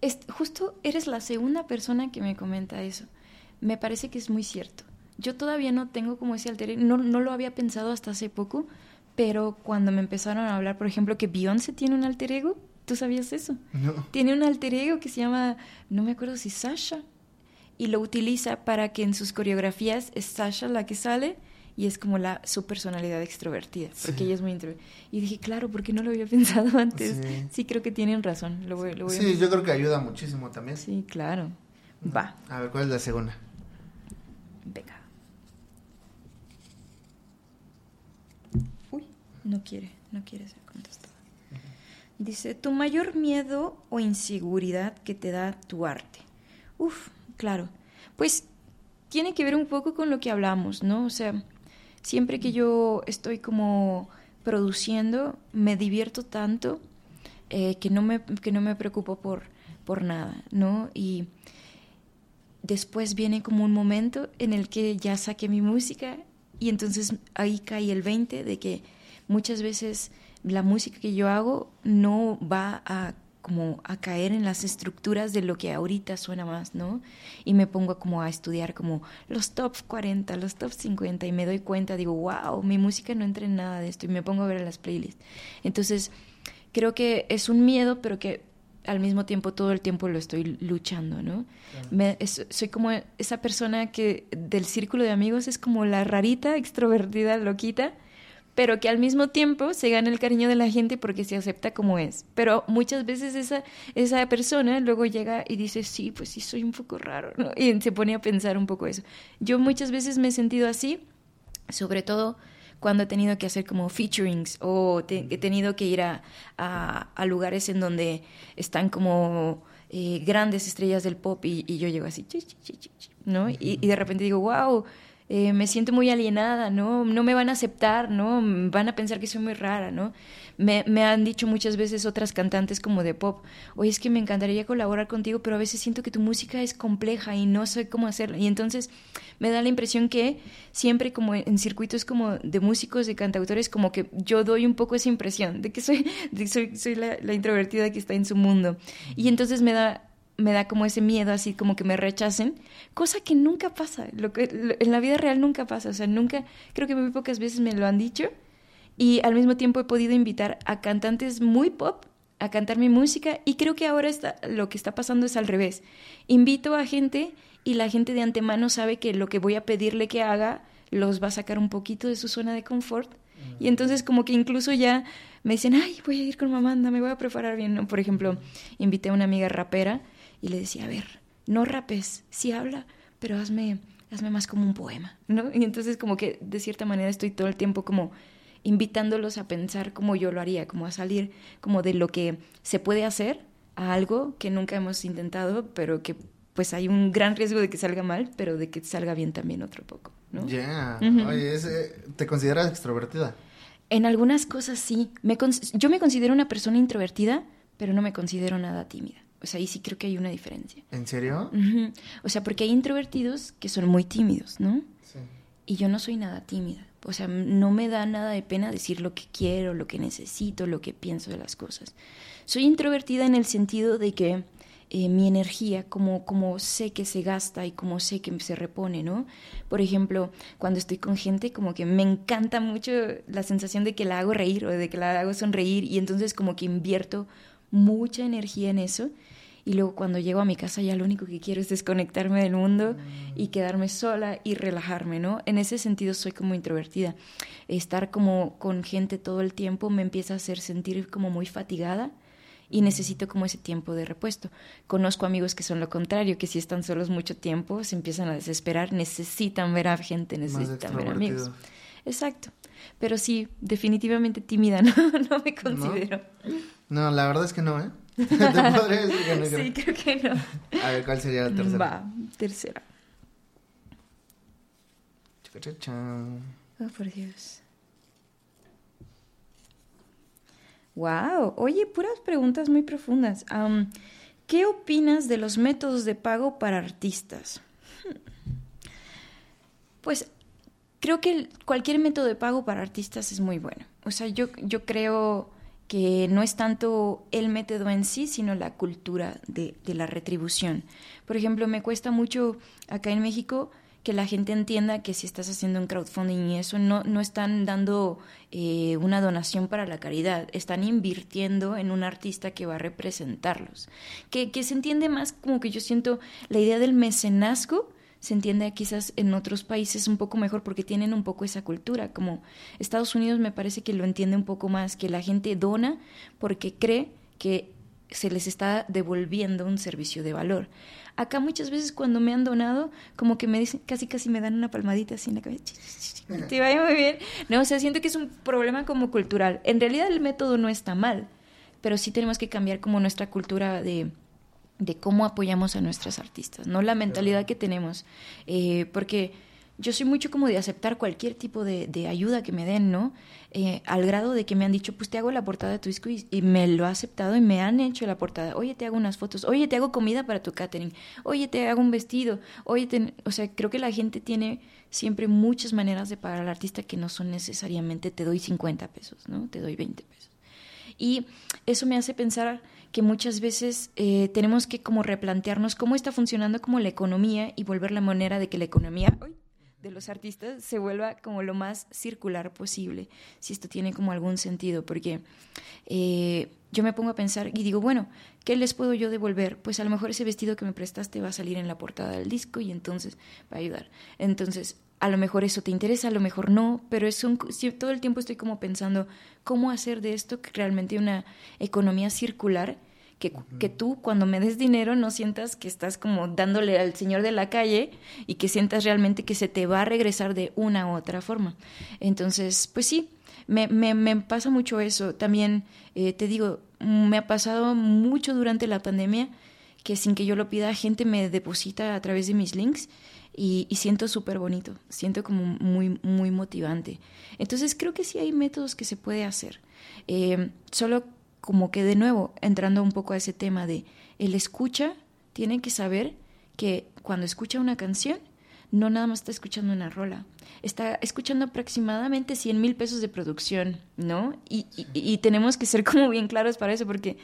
Es- justo eres la segunda persona que me comenta eso. Me parece que es muy cierto. Yo todavía no tengo como ese alter ego, no, no lo había pensado hasta hace poco, pero cuando me empezaron a hablar, por ejemplo, que Beyoncé tiene un alter ego, ¿tú sabías eso? No. Tiene un alter ego que se llama, no me acuerdo si Sasha, y lo utiliza para que en sus coreografías es Sasha la que sale y es como la su personalidad extrovertida, porque Sí. ella es muy introvertida. Y dije, claro, ¿por qué no lo había pensado antes? Sí. Sí, creo que tienen razón. Lo voy, lo voy a Sí, yo creo que ayuda muchísimo también. Sí, claro. Va, A ver, ¿cuál es la segunda? venga. No quiere, no quiere ser contestada. Dice, tu mayor miedo o inseguridad que te da tu arte. Uf, claro. Pues tiene que ver un poco con lo que hablamos, ¿no? O sea, siempre que yo estoy como produciendo, me divierto tanto eh, que, no me, que no me preocupo por, por nada, ¿no? Y después viene como un momento en el que ya saqué mi música y entonces ahí cae el 20 de que muchas veces la música que yo hago no va a como a caer en las estructuras de lo que ahorita suena más, ¿no? Y me pongo como a estudiar como los top 40, los top 50 y me doy cuenta, digo, wow, mi música no entra en nada de esto y me pongo a ver las playlists. Entonces, creo que es un miedo, pero que al mismo tiempo todo el tiempo lo estoy luchando, ¿no? Me- es- soy como esa persona que del círculo de amigos es como la rarita, extrovertida, loquita, pero que al mismo tiempo se gana el cariño de la gente porque se acepta como es. Pero muchas veces esa, esa persona luego llega y dice, sí, pues sí, soy un poco raro, ¿no? Y se pone a pensar un poco eso. Yo muchas veces me he sentido así, sobre todo cuando he tenido que hacer como featurings o he tenido que ir a, a- lugares en donde están como eh, grandes estrellas del pop y, yo llego así, ¿no? Y, y de repente digo, wow, eh, me siento muy alienada, ¿no? No me van a aceptar, ¿no? Van a pensar que soy muy rara, ¿no? Me, me han dicho muchas veces otras cantantes como de pop, oye, es que me encantaría colaborar contigo, pero a veces siento que tu música es compleja y no sé cómo hacerla. Y entonces me da la impresión que siempre como en circuitos como de músicos, de cantautores, como que yo doy un poco esa impresión de que soy, de soy, soy la, la introvertida que está en su mundo. Y entonces me da me da como ese miedo así como que me rechacen, cosa que nunca pasa, lo que en la vida real nunca pasa, o sea, nunca, creo que muy pocas veces me lo han dicho y al mismo tiempo he podido invitar a cantantes muy pop a cantar mi música y creo que ahora está, lo que está pasando es al revés. Invito a gente y la gente de antemano sabe que lo que voy a pedirle que haga los va a sacar un poquito de su zona de confort y entonces como que incluso ya me dicen, ay, voy a ir con Mamanda, me voy a preparar bien. Por ejemplo, invité a una amiga rapera y le decía, a ver, no rapes, sí habla, pero hazme, hazme más como un poema, ¿no? Y entonces como que de cierta manera estoy todo el tiempo como invitándolos a pensar como yo lo haría, como a salir como de lo que se puede hacer a algo que nunca hemos intentado, pero que pues hay un gran riesgo de que salga mal, pero de que salga bien también otro poco, ¿no? Ya. Oye, ese- ¿te consideras extrovertida? En algunas cosas sí. Me yo me considero una persona introvertida, pero no me considero nada tímida. O sea, ahí sí creo que hay una diferencia. ¿En serio? O sea, porque hay introvertidos que son muy tímidos, ¿no? Sí. Y yo no soy nada tímida. O sea, no me da nada de pena decir lo que quiero, lo que necesito, lo que pienso de las cosas. Soy introvertida en el sentido de que eh, mi energía, como, como sé que se gasta y como sé que se repone, ¿no? Por ejemplo, cuando estoy con gente, como que me encanta mucho la sensación de que la hago reír o de que la hago sonreír y entonces como que invierto mucha energía en eso. Y luego cuando llego a mi casa ya lo único que quiero es desconectarme del mundo y quedarme sola y relajarme, ¿no? En ese sentido soy como introvertida. Estar como con gente todo el tiempo me empieza a hacer sentir como muy fatigada y necesito como ese tiempo de repuesto. Conozco amigos que son lo contrario, que si están solos mucho tiempo se empiezan a desesperar, necesitan ver a gente, necesitan ver amigos. Exacto. Pero sí, definitivamente tímida, no, no me considero. No, la verdad es que no, ¿eh? Te podría decir que no. Sí, creo que no. A ver, ¿cuál sería la tercera? Va, tercera. Oh, por Dios. Wow, oye, puras preguntas muy profundas. ¿Qué opinas de los métodos de pago para artistas? Hmm. Pues creo que cualquier método de pago para artistas es muy bueno. O sea, yo, yo creo que no es tanto el método en sí, sino la cultura de, de la retribución. Por ejemplo, me cuesta mucho acá en México que la gente entienda que si estás haciendo un crowdfunding y eso, no, no están dando eh, una donación para la caridad, están invirtiendo en un artista que va a representarlos. Que, que se entiende más como que yo siento la idea del mecenazgo, se entiende quizás en otros países un poco mejor porque tienen un poco esa cultura, como Estados Unidos me parece que lo entiende un poco más, que la gente dona porque cree que se les está devolviendo un servicio de valor. Acá muchas veces cuando me han donado, como que me dicen, casi casi me dan una palmadita así en la cabeza. Te vaya muy bien. No, o sea, siento que es un problema como cultural. En realidad el método no está mal, pero sí tenemos que cambiar como nuestra cultura de, de cómo apoyamos a nuestras artistas, no la mentalidad que tenemos, eh, porque yo soy mucho como de aceptar cualquier tipo de, de ayuda que me den, ¿no? Eh, al grado de que me han dicho, pues te hago la portada de tu disco y, y me lo ha aceptado y me han hecho la portada. Oye, te hago unas fotos. Oye, te hago comida para tu catering. Oye, te hago un vestido. Oye, te... o sea, creo que la gente tiene siempre muchas maneras de pagar al artista que no son necesariamente te doy 50 pesos, ¿no? Te doy 20 pesos. Y eso me hace pensar que muchas veces eh, tenemos que como replantearnos cómo está funcionando como la economía y volver la manera de que la economía de los artistas se vuelva como lo más circular posible, si esto tiene como algún sentido, porque eh, yo me pongo a pensar y digo, bueno, ¿qué les puedo yo devolver? Pues a lo mejor ese vestido que me prestaste va a salir en la portada del disco y entonces va a ayudar. Entonces, a lo mejor eso te interesa, a lo mejor no, pero es un, si todo el tiempo estoy como pensando cómo hacer de esto realmente una economía circular que, que, tú cuando me des dinero no sientas que estás como dándole al señor de la calle y que sientas realmente que se te va a regresar de una u otra forma. Entonces, pues sí, me, me, me pasa mucho eso. También eh, te digo, me ha pasado mucho durante la pandemia que sin que yo lo pida, gente me deposita a través de mis links y, y siento súper bonito, siento como muy, muy motivante. Entonces creo que sí hay métodos que se puede hacer. Eh, solo como que de nuevo, entrando un poco a ese tema de el escucha, tiene que saber que cuando escucha una canción, no nada más está escuchando una rola, está escuchando aproximadamente 100 mil pesos de producción, ¿no? Y, y, y, tenemos que ser como bien claros para eso, porque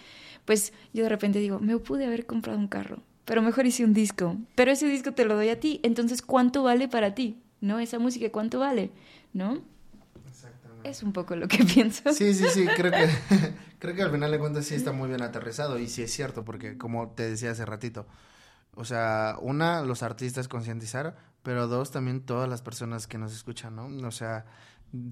pues yo de repente digo, me pude haber comprado un carro, pero mejor hice un disco, pero ese disco te lo doy a ti, entonces ¿cuánto vale para ti? ¿No? Esa música, ¿cuánto vale? ¿No? Es un poco lo que pienso. Sí, sí, sí, creo que, creo que al final de cuentas sí está muy bien aterrizado y sí es cierto, porque como te decía hace ratito, o sea, una, los artistas concientizar, pero dos, también todas las personas que nos escuchan, ¿no? O sea,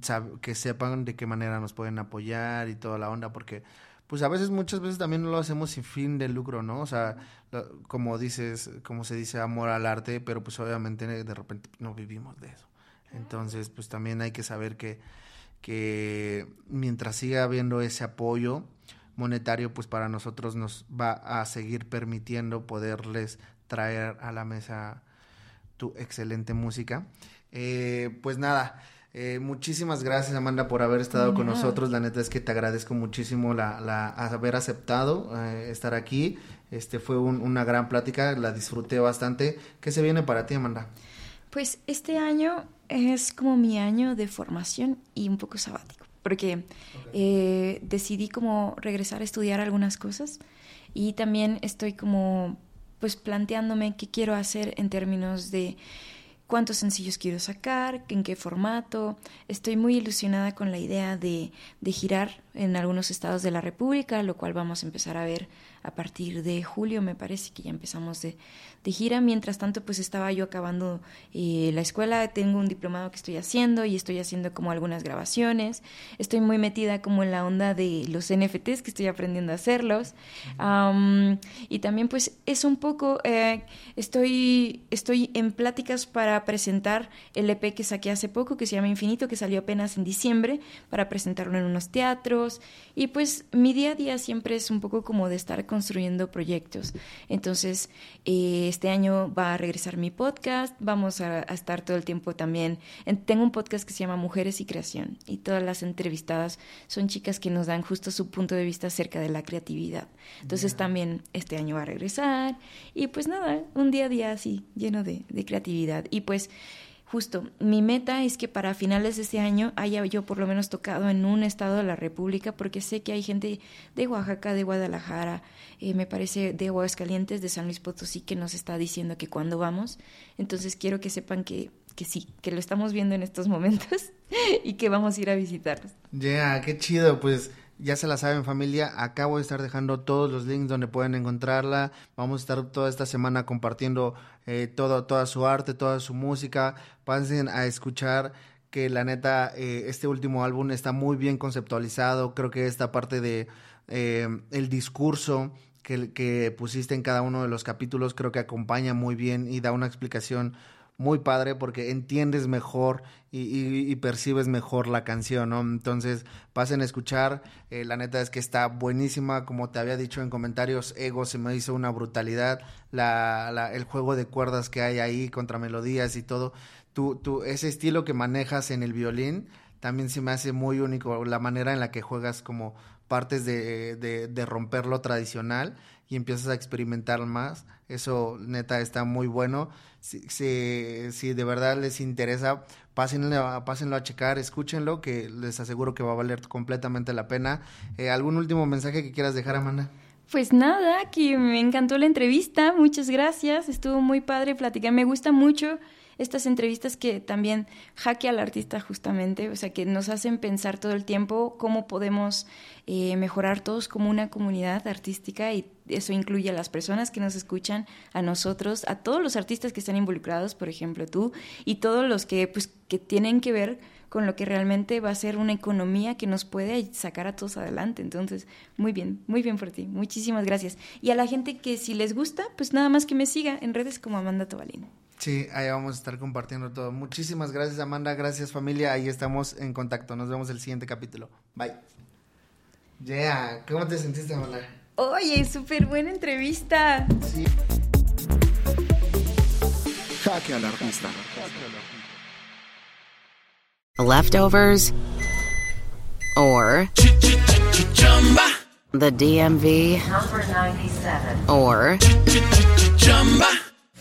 sab que sepan de qué manera nos pueden apoyar y toda la onda, porque pues a veces, muchas veces también lo hacemos sin fin de lucro, ¿no? O sea, lo- como dices, como se dice, amor al arte, pero pues obviamente de repente no vivimos de eso. Entonces, pues también hay que saber que, que mientras siga habiendo ese apoyo monetario, pues para nosotros nos va a seguir permitiendo poderles traer a la mesa tu excelente música. Eh, pues nada, eh, muchísimas gracias Amanda por haber estado con nosotros. La neta es que te agradezco muchísimo la, la haber aceptado eh, estar aquí. Este fue un- una gran plática, la disfruté bastante. ¿Qué se viene para ti, Amanda? Pues este año es como mi año de formación y un poco sabático, porque eh, decidí como regresar a estudiar algunas cosas y también estoy como pues planteándome qué quiero hacer en términos de cuántos sencillos quiero sacar, en qué formato. Estoy muy ilusionada con la idea de, de girar en algunos estados de la República, lo cual vamos a empezar a ver a partir de julio, me parece que ya empezamos de, de gira. Mientras tanto, pues estaba yo acabando eh, la escuela, tengo un diplomado que estoy haciendo y estoy haciendo como algunas grabaciones. Estoy muy metida como en la onda de los NFTs, que estoy aprendiendo a hacerlos. Y también pues es un poco, eh, estoy, estoy en pláticas para presentar el EP que saqué hace poco, que se llama Infinito, que salió apenas en diciembre, para presentarlo en unos teatros. Y pues mi día a día siempre es un poco como de estar construyendo proyectos. Entonces, eh, este año va a regresar mi podcast, vamos a, a estar todo el tiempo también. en- tengo un podcast que se llama Mujeres y Creación y todas las entrevistadas son chicas que nos dan justo su punto de vista acerca de la creatividad. Entonces también este año va a regresar y pues nada, un día a día así, lleno de, de creatividad. Y pues justo, mi meta es que para finales de este año haya yo por lo menos tocado en un estado de la República, porque sé que hay gente de Oaxaca, de Guadalajara, eh, me parece de Aguascalientes, de San Luis Potosí, que nos está diciendo que cuando vamos. Entonces quiero que sepan que, que sí, que lo estamos viendo en estos momentos y que vamos a ir a visitarlos. Ya, qué chido, pues ya se la saben familia, acabo de estar dejando todos los links donde pueden encontrarla, vamos a estar toda esta semana compartiendo eh, todo, toda su arte, toda su música, pasen a escuchar que la neta eh, este último álbum está muy bien conceptualizado, creo que esta parte de eh, el discurso que, que pusiste en cada uno de los capítulos creo que acompaña muy bien y da una explicación muy padre porque entiendes mejor y, percibes mejor la canción, ¿no? Entonces, pasen a escuchar. eh, la neta es que está buenísima. Como te había dicho en comentarios, Ego se me hizo una brutalidad. La, la- el juego de cuerdas que hay ahí contra melodías y todo. Tu, tu, ese estilo que manejas en el violín también se me hace muy único. La manera en la que juegas como partes de, de, de romper lo tradicional y empiezas a experimentar más. Eso neta está muy bueno. Si, si, de verdad les interesa, pásenlo, pásenlo a checar, escúchenlo, que les aseguro que va a valer completamente la pena. Eh, ¿Algún último mensaje que quieras dejar, Amanda? Pues nada, que me encantó la entrevista, muchas gracias, estuvo muy padre platicar, me gusta mucho estas entrevistas que también jaque al artista justamente, o sea, que nos hacen pensar todo el tiempo cómo podemos eh, mejorar todos como una comunidad artística y eso incluye a las personas que nos escuchan, a nosotros, a todos los artistas que están involucrados, por ejemplo tú, y todos los que pues que tienen que ver con lo que realmente va a ser una economía que nos puede sacar a todos adelante. Entonces, muy bien, muy bien por ti. Muchísimas gracias. Y a la gente que si les gusta, pues nada más que me siga en redes como Amanda Tobalino. Sí, ahí vamos a estar compartiendo todo. Muchísimas gracias, Amanda. Gracias, familia. Ahí estamos en contacto. Nos vemos el siguiente capítulo. Bye. Yeah, ¿cómo te sentiste, Amanda? Oye, súper buena entrevista. Sí. Jaque al artista. Leftovers or the DMV Number 97. or